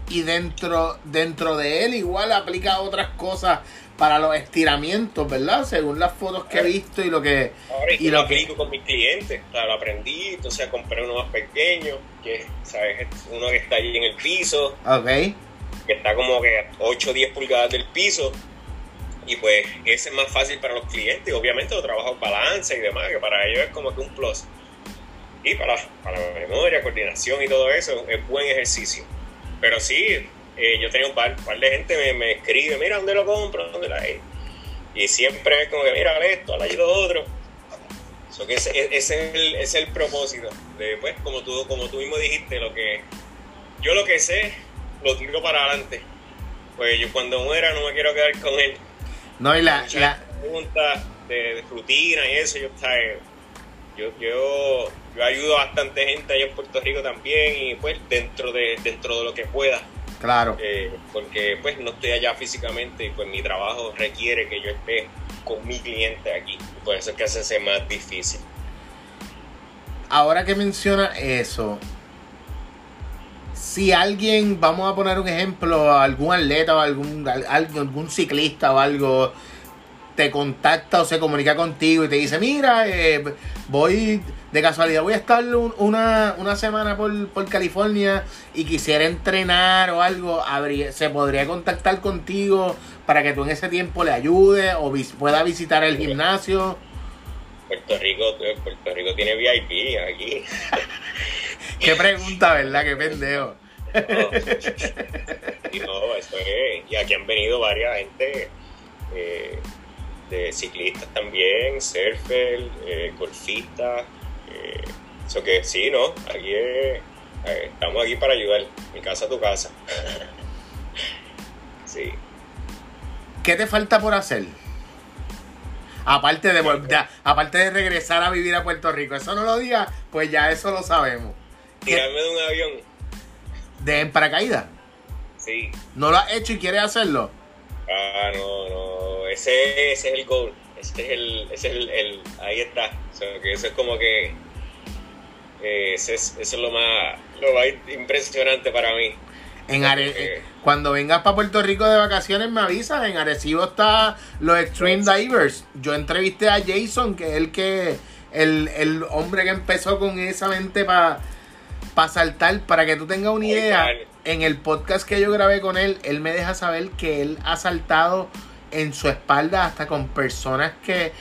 y dentro, dentro de él igual aplica otras cosas para los estiramientos, ¿verdad? Según las fotos que he visto y lo que... Ahora y Y lo lo que- aplico con mis clientes. O sea, lo aprendí, entonces compré uno más pequeño, que ¿sabes? es uno que está allí en el piso, Ok, que está como que a 8 o 10 pulgadas del piso. Y pues ese es más fácil para los clientes. Obviamente lo trabajo en balance y demás, que para ellos es como que un plus. Y para, para la memoria, coordinación y todo eso, es buen ejercicio. Pero sí, eh, yo tenía un par, par de gente me, me escribe, mira, ¿dónde lo compro? ¿Dónde la hay? Y siempre es como que, mira, esto, haz lo otro. So que ese, ese es el, es el propósito. De, pues, como tú, como tú mismo dijiste, lo que yo lo que sé, lo tiro para adelante. Pues yo cuando muera no me quiero quedar con él. No, y la, la, preguntas de, rutina y eso, yo, yo, yo, yo ayudo a bastante gente allá en Puerto Rico también y pues dentro de, dentro de lo que pueda. claro, Eh, porque pues no estoy allá físicamente y pues mi trabajo requiere que yo esté con mi cliente aquí. Por eso es que hace ser más difícil. ahora que menciona eso, si alguien, vamos a poner un ejemplo, algún atleta o algún, al- algún, ciclista o algo, te contacta o se comunica contigo y te dice, mira, eh, voy, de casualidad voy a estar un- una, una semana por, por California y quisiera entrenar o algo, habría- se podría contactar contigo para que tú en ese tiempo le ayudes o vis- pueda visitar el gimnasio. Puerto Rico, Puerto Rico tiene VIP aquí. Qué pregunta, ¿verdad? Qué pendejo. Y no, eso es. Y aquí han venido varias gente eh, de ciclistas también, surfer, eh, golfistas. eh, eso que sí, ¿no? Aquí es, eh, estamos aquí para ayudar. Mi casa, tu casa. sí. ¿Qué te falta por hacer? Aparte de, de- aparte de regresar a vivir a Puerto Rico. Eso no lo digas, pues ya eso lo sabemos. ¿Qué- Tirarme de un avión. ¿De en paracaídas? Sí. ¿No lo has hecho y quieres hacerlo? Ah, no, no. Ese, ese es el goal. Ese es el. Ese es el, el- ahí está. O sea, que eso es como que. eh, ese es- eso es lo más, lo más impresionante para mí. En Are- eh, cuando vengas para Puerto Rico de vacaciones me avisas. En Arecibo está los Extreme Divers. Yo entrevisté a Jason, que es el que el, el hombre que empezó con esa mente para saltar. Para que tú tengas una idea, en el podcast que yo grabé con él, él me deja saber que él ha saltado en su espalda hasta con personas que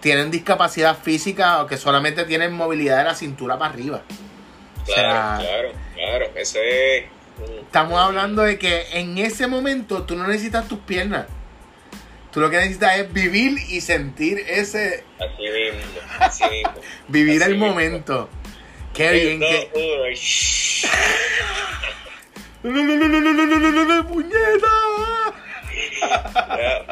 tienen discapacidad física o que solamente tienen movilidad de la cintura para arriba. O Claro, sea, claro, claro. Eso es. Estamos hablando de que en ese momento tú no necesitas tus piernas. Tú lo que necesitas es vivir y sentir ese. Así mismo, así mismo. Vivir Así el mismo. momento. Qué bien que. ¡No, no, no, no, no, no, no, no, no, no, puñeta!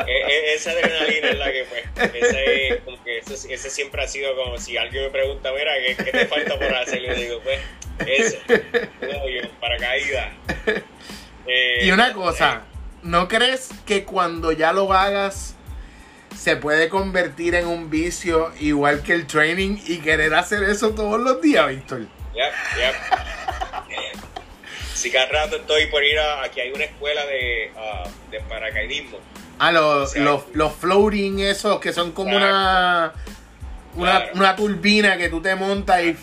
E- e- esa adrenalina es la que, pues, esa es, como que ese siempre ha sido como si alguien me pregunta, mira, ¿qué, qué te falta por hacer? Yo digo, pues, eso, yo, paracaídas. Eh, Y una cosa, ¿no crees que cuando ya lo hagas se puede convertir en un vicio igual que el training y querer hacer eso todos los días, Víctor? Yep, yep. Si cada rato estoy por ir a. Aquí hay una escuela de, ah, de paracaidismo. Ah, los, los, los floating esos que son como una, una, Claro. una turbina que tú te montas y,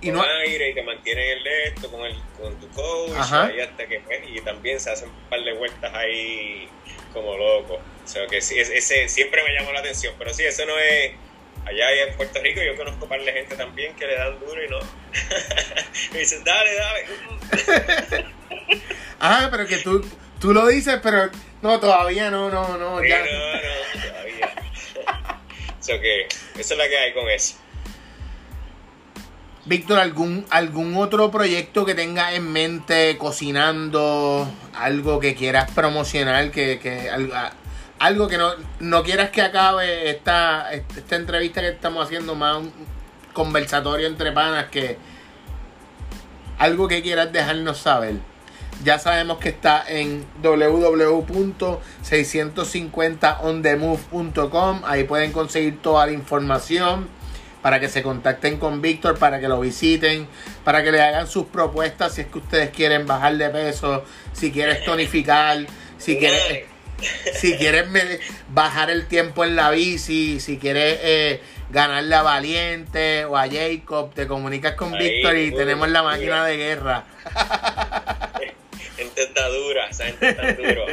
y con no... aire y te mantienen el esto con, el, con tu coach. Ajá. ahí hasta que, y también se hacen un par de vueltas ahí como locos. O sea que sí, es- ese siempre me llamó la atención. Pero sí, eso no es. Allá en Puerto Rico yo conozco un par de gente también que le dan duro y no. me dicen, dale, dale. Ah, pero que tú, tú lo dices, pero no, todavía no, no, no, Sí, ya. no, no, todavía. O sea que eso es la que hay con eso. Víctor, ¿algún, ¿algún otro proyecto que tengas en mente cocinando? Algo que quieras promocionar, que, que algo que no, no quieras que acabe esta, esta entrevista que estamos haciendo, más un conversatorio entre panas, que algo que quieras dejarnos saber. Ya sabemos que está en www.650ondemove.com. Ahí pueden conseguir toda la información para que se contacten con Víctor, para que lo visiten, para que le hagan sus propuestas si es que ustedes quieren bajar de peso, si quieres tonificar, si quieres, si quieres bajar el tiempo en la bici, si quieres eh, ganarle a Valiente o a Jacob, te comunicas con Víctor y tenemos la máquina de guerra. Gente está dura, esa gente está duro.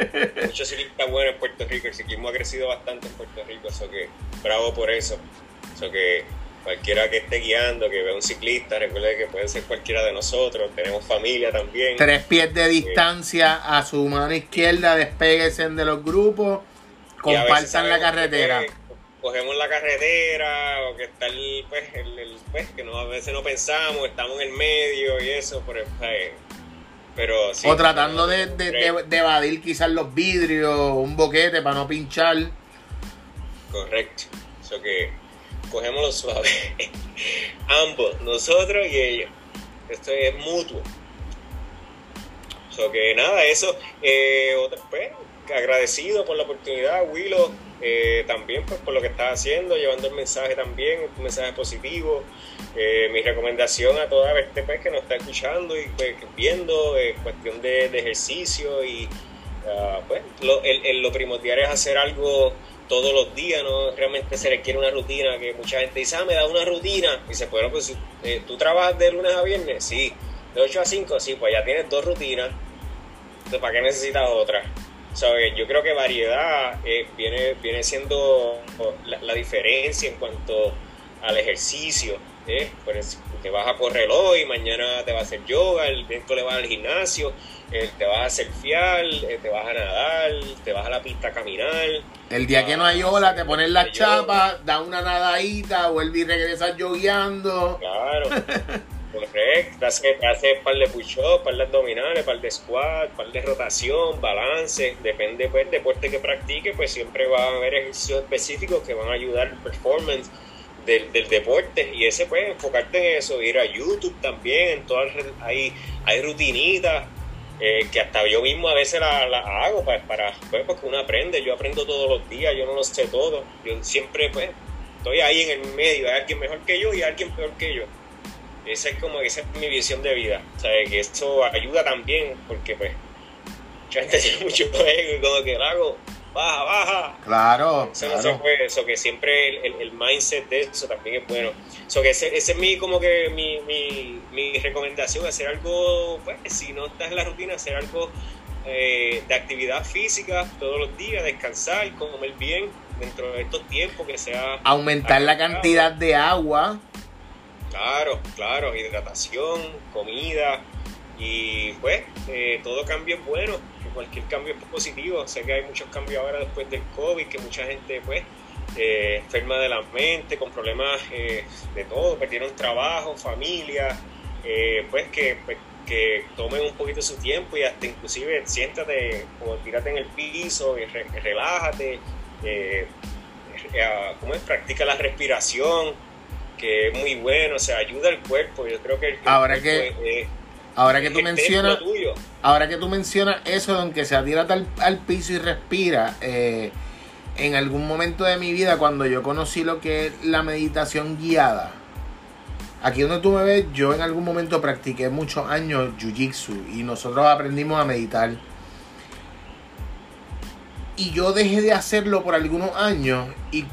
Mucho ciclista bueno en Puerto Rico. El ciclismo ha crecido bastante en Puerto Rico. Eso que, bravo por eso. Eso que cualquiera que esté guiando, que vea un ciclista, recuerde que puede ser cualquiera de nosotros. Tenemos familia también. Tres pies de distancia a su mano izquierda, despeguense de los grupos, compartan la que, carretera. pues, cogemos la carretera o que está el, pues, el, el- pues, que no, a veces no pensamos, estamos en el medio y eso, pero, pues, pero sí. o tratando de, de- de evadir quizás los vidrios, un boquete para no pinchar. Correcto. Eso que cogemos lo suave. Ambos, nosotros y ellos. Esto es mutuo. So que nada, eso. Eh, otra, pues, agradecido por la oportunidad, Willow. eh, también pues, por lo que estás haciendo, llevando el mensaje también, un mensaje positivo. Eh, mi recomendación a toda gente pues, que nos está escuchando y pues, viendo, eh, cuestión de, ejercicio y ah, pues, lo, el- lo primordial es hacer algo todos los días, no realmente se requiere una rutina, que mucha gente dice, ah, me da una rutina, y dice, bueno, pues eh, tú trabajas de lunes a viernes, sí, de 8 a 5, sí, pues ya tienes dos rutinas, entonces ¿para qué necesitas otra? ¿Sabes? Yo creo que variedad eh, viene, viene siendo la, diferencia en cuanto al ejercicio. ¿eh? Pues te vas a correr hoy, mañana te vas a hacer yoga, el miércoles vas al gimnasio, eh, te vas a fial, eh, te vas a nadar, te vas a la pista a caminar. El día que no hay ola, te pones hay chapas, da una nadadita, vuelve y regresas yogueando. Claro. Correcto. Hace, hace par de push-ups, par de abdominales, par de squat, par de rotación, balance. Depende pues, del deporte que practique, pues siempre va a haber ejercicios específicos que van a ayudar al performance del, del deporte. Y ese, pues, enfocarte en eso, ir a YouTube también, en todas hay, hay rutinitas. Eh, que hasta yo mismo a veces la hago para, para pues, porque uno aprende, yo aprendo todos los días, yo no lo sé todo, yo siempre pues estoy ahí en el medio, hay alguien mejor que yo y alguien peor que yo. Esa es como esa es mi visión de vida. O sea, que eso ayuda también porque pues mucha gente tiene mucho ego y como que lo hago, baja, baja. Claro, Eso no se claro. puede, eso que siempre el, el- el mindset de eso también es bueno. Eso que ese, ese es mi, como que mi, mi, mi recomendación, hacer algo, pues si no estás en la rutina, hacer algo eh, de actividad física todos los días, descansar, comer bien dentro de estos tiempos que sea Aumentar la cantidad de agua. Claro, claro, hidratación, comida y pues eh, todo cambio es bueno, cualquier cambio es positivo. Sé que hay muchos cambios ahora después del COVID, que mucha gente pues eh, enferma de la mente, con problemas eh, de todo, perdieron trabajo, familia, eh, pues que, pues, que tomen un poquito su tiempo y hasta inclusive siéntate o tírate en el piso y re- relájate eh, eh, ¿cómo es? Practica la respiración, que es muy bueno, o sea, ayuda al cuerpo. Yo creo que el, Ahora cuerpo que- es- Ahora que tú mencionas, ahora que tú mencionas eso, de aunque se tírate al, al piso y respira, eh, en algún momento de mi vida, cuando yo conocí lo que es la meditación guiada, aquí donde tú me ves, yo en algún momento practiqué muchos años jiu-jitsu y nosotros aprendimos a meditar. Y yo dejé de hacerlo por algunos años y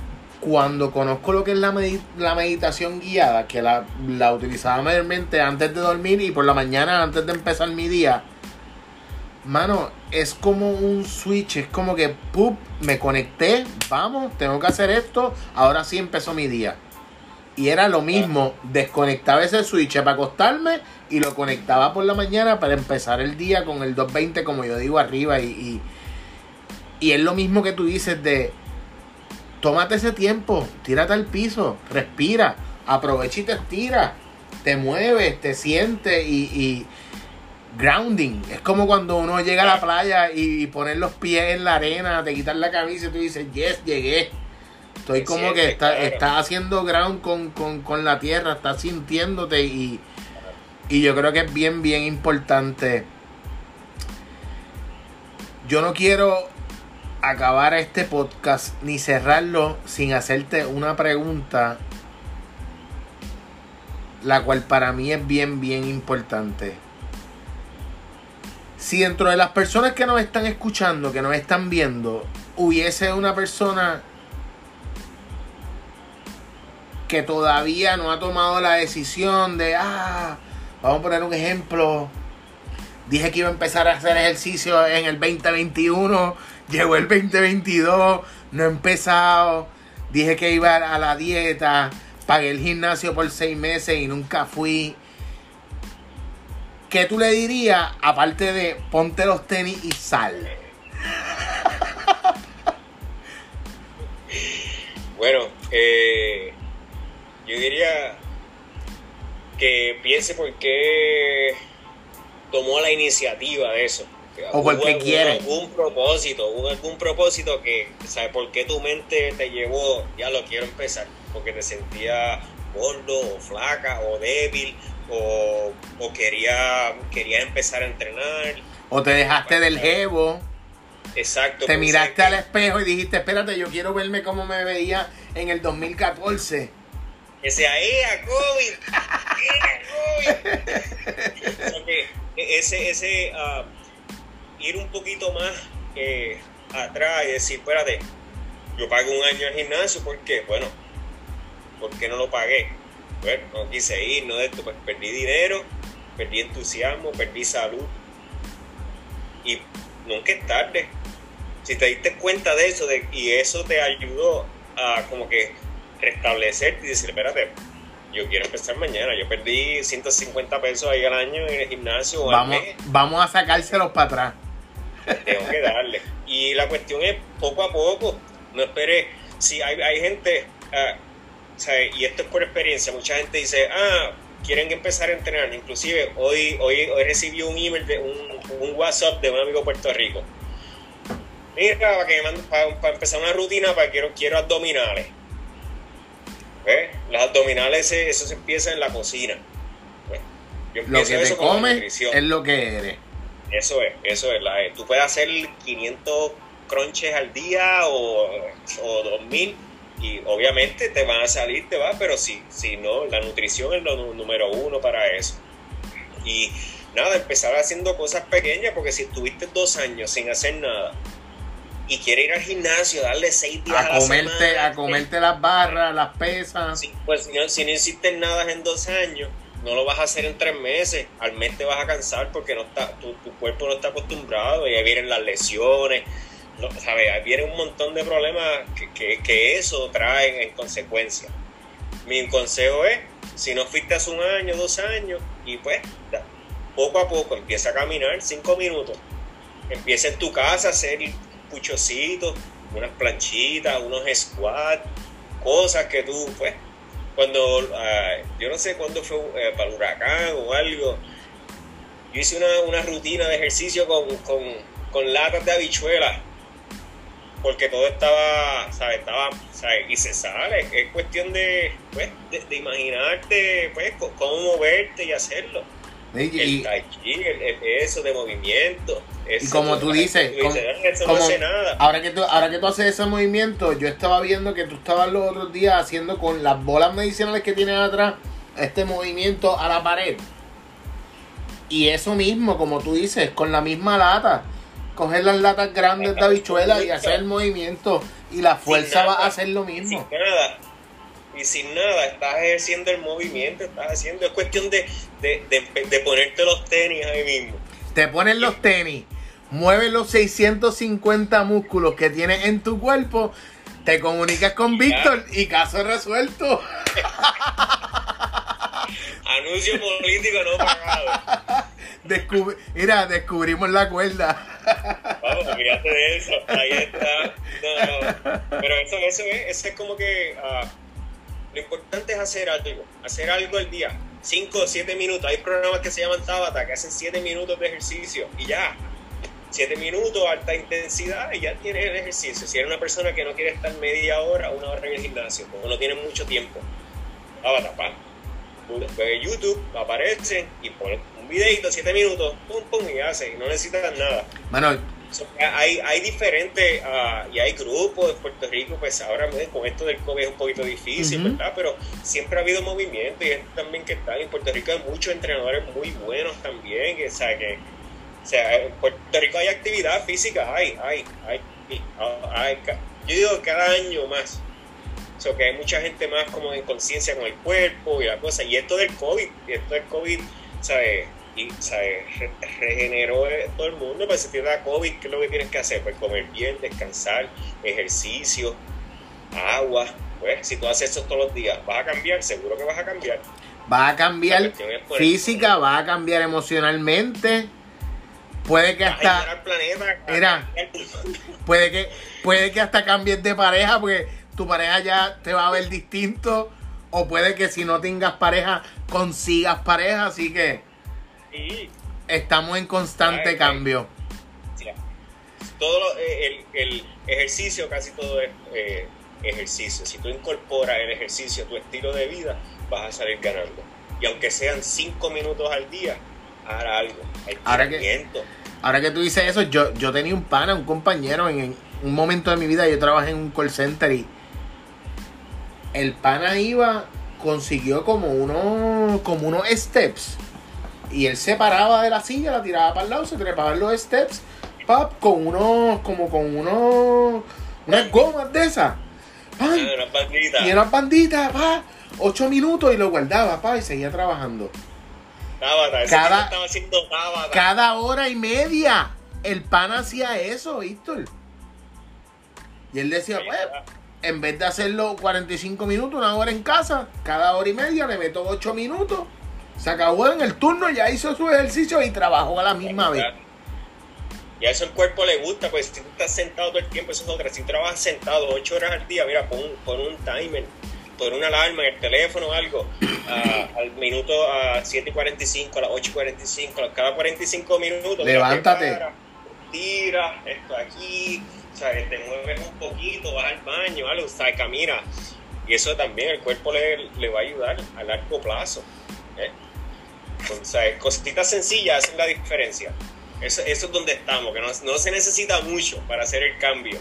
cuando conozco lo que es la, medi- la meditación guiada, que la, utilizaba mayormente antes de dormir y por la mañana antes de empezar mi día, mano, es como un switch, es como que, ¡pup! me conecté, vamos, tengo que hacer esto, ahora sí empezó mi día. Y era lo mismo, desconectaba ese switch para acostarme y lo conectaba por la mañana para empezar el día con el 220 como yo digo arriba y, y es lo mismo que tú dices de tómate ese tiempo, tírate al piso, respira, aprovecha y te estira, te mueves, te sientes y, y grounding. Es como cuando uno llega a la playa y, poner los pies en la arena, te quitas la camisa y tú dices, yes, llegué. Estoy como que está, estás haciendo ground con, con, con la tierra, estás sintiéndote y, y yo creo que es bien, bien importante. Yo no quiero acabar este podcast ni cerrarlo sin hacerte una pregunta, la cual para mí es bien, bien importante. Si dentro de las personas que nos están escuchando, que nos están viendo, hubiese una persona que todavía no ha tomado la decisión de, ah, vamos a poner un ejemplo, dije que iba a empezar a hacer ejercicio en el 2021, llegó el 2022, no he empezado, dije que iba a la dieta, pagué el gimnasio por seis meses y nunca fui. ¿Qué tú le dirías aparte de ponte los tenis y sal? Bueno, eh, yo diría que piense por qué tomó la iniciativa de eso. O por qué Hubo- quiere. Hubo algún propósito, hubo algún propósito que, ¿sabes? ¿Por qué tu mente te llevó, ya lo quiero empezar? Porque te sentía gordo o flaca o débil o, o quería, quería empezar a entrenar. O te dejaste del jevo, Exacto. te pues, miraste ¿sabes al espejo y dijiste, espérate, yo quiero verme como me veía en el 2014. que Ese ahí a COVID. ¡Ea, COVID! O sea que ese, ese ah, ir un poquito más eh, atrás y decir, espérate, yo pagué un año al gimnasio, ¿por qué? Bueno, ¿por qué no lo pagué? Bueno, no quise ir, no de esto, pues perdí dinero, perdí entusiasmo, perdí salud. Y nunca es tarde. Si te diste cuenta de eso de, y eso te ayudó a como que restablecerte y decir, espérate, yo quiero empezar mañana. Yo perdí 150 pesos ahí al año en el gimnasio al Vamos, mes vamos a sacárselos para atrás. tengo que darle. Y la cuestión es poco a poco, no esperes. Si hay, hay gente, ah, ¿sabe? y esto es por experiencia, mucha gente dice, ah, quieren empezar a entrenar. Inclusive hoy, hoy, hoy recibí un email, de un, un WhatsApp de un amigo de Puerto Rico. Mira, para, que me para, para empezar una rutina, para quiero, quiero abdominales. ¿Ves? Los abdominales, eh, eso se empieza en la cocina. Pues, yo Lo que te comes es lo que eres. Eso es, eso es. La, tú puedes hacer 500 crunches al día o, o 2000 y obviamente te van a salir, te va, pero si, si no, la nutrición es lo número uno para eso. Y nada, empezar haciendo cosas pequeñas porque si estuviste dos años sin hacer nada y quieres ir al gimnasio, darle seis días a, A la comerte, semana, a comerte las barras, las pesas. Sí, pues si no, si no hiciste nada en dos años, no lo vas a hacer en tres meses. Al mes te vas a cansar porque no está, tu, tu cuerpo no está acostumbrado y ahí vienen las lesiones. No, ¿sabes? Ahí viene un montón de problemas que, que- que eso trae en consecuencia. Mi consejo es, si no fuiste hace un año, dos años, y pues poco a poco empieza a caminar cinco minutos. Empieza en tu casa a hacer puchocitos, unas planchitas, unos squats, cosas que tú, pues, cuando, ah, yo no sé cuándo fue eh, para el huracán o algo, yo hice una, una rutina de ejercicio con, con, con latas de habichuelas. porque todo estaba, ¿sabes? Estaba, ¿sabes? Y se sale. Es cuestión de, pues, de, imaginarte, pues, cómo moverte y hacerlo. Y, el eso de movimiento. Y como tú dices, Ahora, que tú, ahora que tú haces ese movimiento, yo estaba viendo que tú estabas los otros días haciendo con las bolas medicinales que tienes atrás este movimiento a la pared. Y eso mismo, como tú dices, con la misma lata coger las latas grandes de habichuela y hacer el movimiento y la fuerza va a hacer lo mismo. Sin nada. Y sin nada, estás ejerciendo el movimiento, estás haciendo, es cuestión de, de, ponerte los tenis ahí mismo. Te pones los tenis, mueves los 650 músculos que tienes en tu cuerpo, te comunicas con Víctor y caso resuelto. Anuncio político no pagado. Mira, descubrimos la cuerda. Vamos, fíjate de eso. Ahí está. No, no. Pero eso, eso, es, eso es como que uh, lo importante es hacer algo. Hacer algo al día. 5 o 7 minutos. Hay programas que se llaman Tabata que hacen 7 minutos de ejercicio y ya. 7 minutos, alta intensidad y ya tienes el ejercicio. Si eres una persona que no quiere estar media hora o una hora en el gimnasio, como no tiene mucho tiempo, Tabata, pa. YouTube, aparecen y ponen videito, 7 minutos, pum, pum, y hace, y no necesitan nada. Bueno, hay, hay diferentes, uh, y hay grupos en Puerto Rico, pues ahora con esto del COVID es un poquito difícil, ¿verdad? Pero siempre ha habido movimiento y es también que está en Puerto Rico hay muchos entrenadores muy buenos también, que, o sea, que, o sea, en Puerto Rico hay actividad física, hay, hay, hay, hay, yo digo cada año más. O sea, que hay mucha gente más como en conciencia con el cuerpo y la cosa. Y esto del COVID, y esto del COVID, ¿sabes? y ¿sabes? regeneró todo el mundo, pues si te da COVID, ¿qué es lo que tienes que hacer? Pues comer bien, descansar, ejercicio, agua, pues si tú haces eso todos los días, ¿vas a cambiar? Seguro que vas a cambiar. Va a cambiar física, va a cambiar emocionalmente. Puede que hasta. Planeta, puede que, puede que hasta cambies de pareja porque tu pareja ya te va a ver distinto. O puede que si no tengas pareja, consigas pareja. Así que Estamos en constante cambio. Todo eh, el, ejercicio, casi todo es eh, ejercicio. Si tú incorporas el ejercicio a tu estilo de vida, vas a salir ganando. Y aunque sean cinco minutos al día, algo. ahora, que, ahora que tú dices eso, yo, yo tenía un pana, un compañero, en, un momento de mi vida yo trabajé en un call center y el pana iba, consiguió como unos, como unos steps y él se paraba de la silla, la tiraba para el lado, se trepaba en los steps, pap, con unos, como con unos, unas gomas de esas. Y unas banditas, pa, ocho minutos y lo guardaba, pa, y seguía trabajando. Cada, cada hora y media, el pan hacía eso, Víctor. Y él decía, pues, en vez de hacerlo 45 minutos, una hora en casa, cada hora y media le meto 8 minutos se acabó en el turno, ya hizo su ejercicio y trabajó a la misma vez. Y a eso el cuerpo le gusta, pues si tú estás sentado todo el tiempo, eso es otra. Si tú trabajas sentado 8 horas al día, mira, pon, un timer, pon una alarma en el teléfono o algo, al minuto a 7 y 45, a las 8 y 45, a cada 45 minutos. Levántate. tira, esto aquí, o sea, te mueves un poquito, vas al baño, algo, o sea, camina. Y eso también el cuerpo le, le va a ayudar a largo plazo. ¿eh? O sea, cositas sencillas hacen la diferencia. Eso, eso es donde estamos, que no, no, se necesita mucho para hacer el cambio.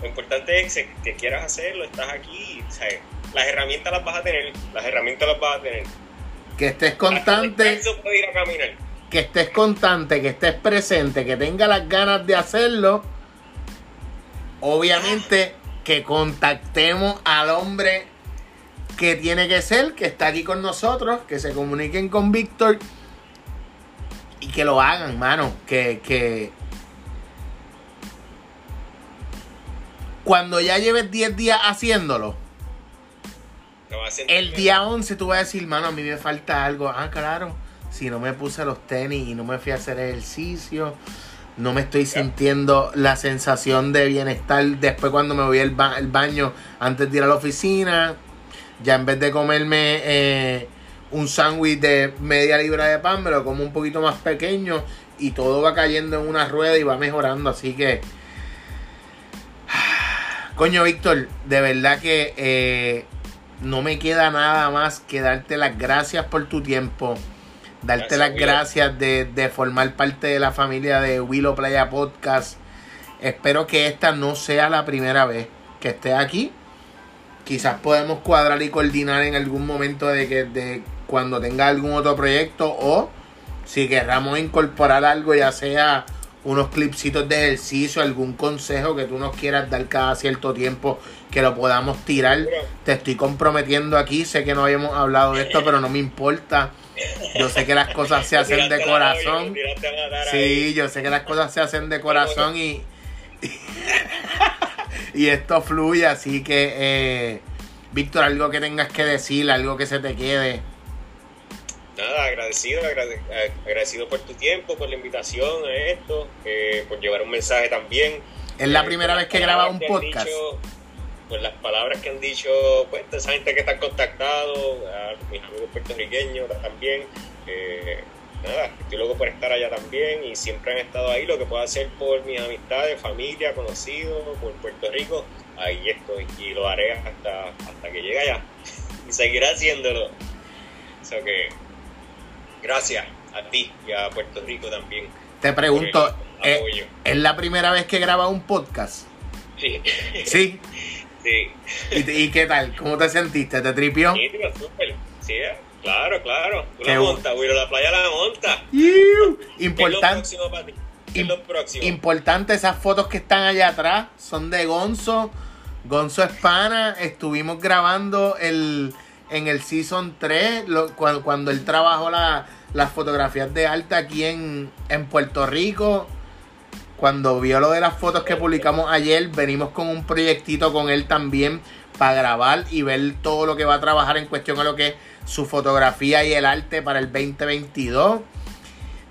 Lo importante es que, quieras hacerlo, estás aquí. Las herramientas las vas a tener, las herramientas las vas a tener. Que estés constante. Ir a caminar. Que estés constante, que estés presente, que tengas las ganas de hacerlo. Obviamente que contactemos al hombre que tiene que ser, que está aquí con nosotros, que se comuniquen con Víctor y que lo hagan, mano. Que, que cuando ya lleves 10 días haciéndolo, el día 11 tú vas a decir, mano, a mí me falta algo. Ah, claro, si no me puse los tenis y no me fui a hacer ejercicio, no me estoy sintiendo la sensación de bienestar después cuando me voy al baño antes de ir a la oficina ya en vez de comerme eh, un sándwich de media libra de pan, me lo como un poquito más pequeño y todo va cayendo en una rueda y va mejorando. Así que Coño, Víctor, de verdad que eh, no me queda nada más que darte las gracias por tu tiempo. Darte Gracias, las Willow. gracias de, de formar parte de la familia de Willow Playa Podcast. Espero que esta no sea la primera vez que estés aquí. Quizás podemos cuadrar y coordinar en algún momento de que de cuando tenga algún otro proyecto o si querramos incorporar algo, ya sea unos clipsitos de ejercicio, algún consejo que tú nos quieras dar cada cierto tiempo que lo podamos tirar. Te estoy comprometiendo aquí, sé que no habíamos hablado de esto, pero no me importa. Yo sé que las cosas se hacen de corazón. Sí, yo sé que las cosas se hacen de corazón y, y esto fluye, así que, eh, Víctor, algo que tengas que decir, algo que se te quede. Nada, agradecido, agrade- ag- agradecido por tu tiempo, por la invitación a esto, eh, por llevar un mensaje también. Es la Eh, primera vez que grabas un podcast. dicho- por las palabras que han dicho, pues, de esa gente que está contactado, a mis amigos puertorriqueños también. eh, nada, estoy loco por estar allá también y siempre han estado ahí. Lo que puedo hacer por mis amistades, familia, conocidos, por Puerto Rico, ahí estoy y lo haré hasta, hasta que llegue allá. y seguiré haciéndolo. Que, gracias a ti y a Puerto Rico también. Te pregunto, el eh. ¿es la primera vez que grabas un podcast? Sí. Sí. sí. ¿Y, qué tal? ¿Cómo te sentiste? ¿Te tripió? Nítido, súper. Sí, claro, claro. Tú la montas, Wiro, la playa la monta. Iu. ¿Qué es lo Importante. próximo para ti? ¿Qué es Im- lo próximo? Importante, esas fotos que están allá atrás son de Gonzo. Gonzo Espana. Estuvimos grabando el, en el Season 3, lo- cuando, cuando él trabajó la- las fotografías de arte aquí en, en Puerto Rico. Cuando vio lo de las fotos que publicamos ayer, venimos con un proyectito con él también para grabar y ver todo lo que va a trabajar en cuestión a lo que es su fotografía y el arte para el 2022.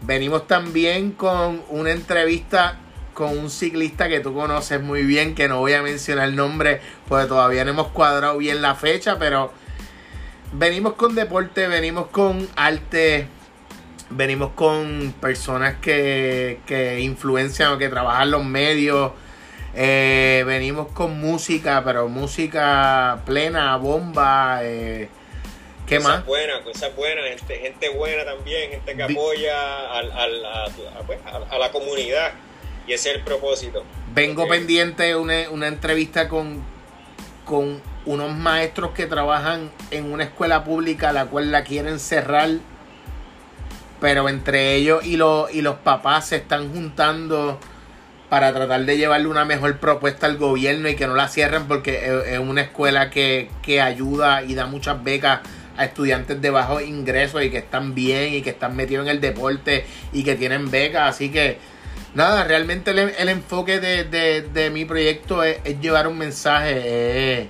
Venimos también con una entrevista con un ciclista que tú conoces muy bien, que no voy a mencionar el nombre porque todavía no hemos cuadrado bien la fecha, pero venimos con deporte, venimos con arte, venimos con personas que, que influencian o que trabajan los medios. eh, venimos con música, pero música plena, bomba. eh, ¿Qué cosas más? buenas, cosas buenas, gente, gente buena también, gente que Vi- apoya al, al- a, a- pues, a- a la comunidad. Y ese es el propósito. Vengo pendiente de una, una entrevista con, con unos maestros que trabajan en una escuela pública la cual la quieren cerrar. Pero entre ellos y, los y los papás se están juntando para tratar de llevarle una mejor propuesta al gobierno y que no la cierren porque es, una escuela que, que ayuda y da muchas becas a estudiantes de bajos ingresos y que están bien y que están metidos en el deporte y que tienen becas. Así que Nada, realmente el, enfoque de, de- mi proyecto es, llevar un mensaje,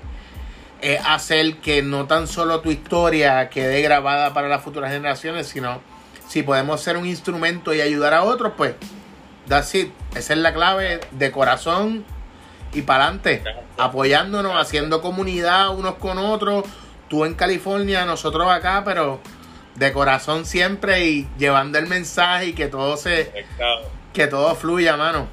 es hacer que no tan solo tu historia quede grabada para las futuras generaciones, sino si podemos ser un instrumento y ayudar a otros, pues, that's it. Esa es la clave de corazón y para adelante, apoyándonos, haciendo comunidad unos con otros, tú en California, nosotros acá, pero de corazón siempre y llevando el mensaje y que todo se que todo fluya, mano.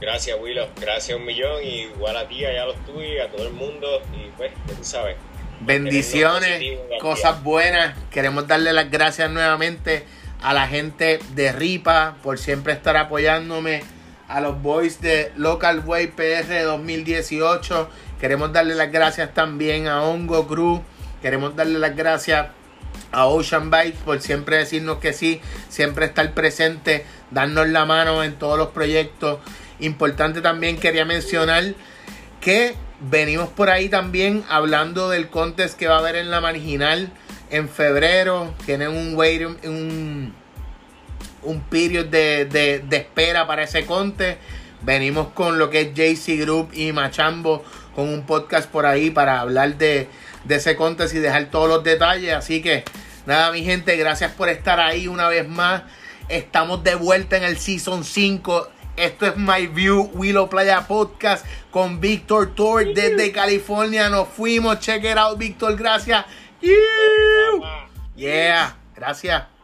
Gracias, Willow. Gracias un millón. Y igual a ti, allá a los tuyos, a todo el mundo. Y pues, ya tú sabes. Bendiciones, positivo, cosas buenas. Queremos darle las gracias nuevamente a la gente de Ripa por siempre estar apoyándome. A los boys de Local Way PR 2018. Queremos darle las gracias también a Hongo Cruz. Queremos darle las gracias a Ocean Bikes por siempre decirnos que sí, siempre estar presente, darnos la mano en todos los proyectos. Importante también quería mencionar que venimos por ahí también hablando del contest que va a haber en la marginal en febrero. Tienen un wait, un, un period de, de- espera para ese contest. Venimos con lo que es JC Group y Machambo con un podcast por ahí para hablar de, de ese contest y dejar todos los detalles. Así que nada, mi gente, gracias por estar ahí una vez más. Estamos de vuelta en el Season 5. Esto es My View Willow Playa Podcast con Víctor Tor desde California. Nos fuimos. Check it out, Víctor. Gracias. Yeah. Yeah. Gracias.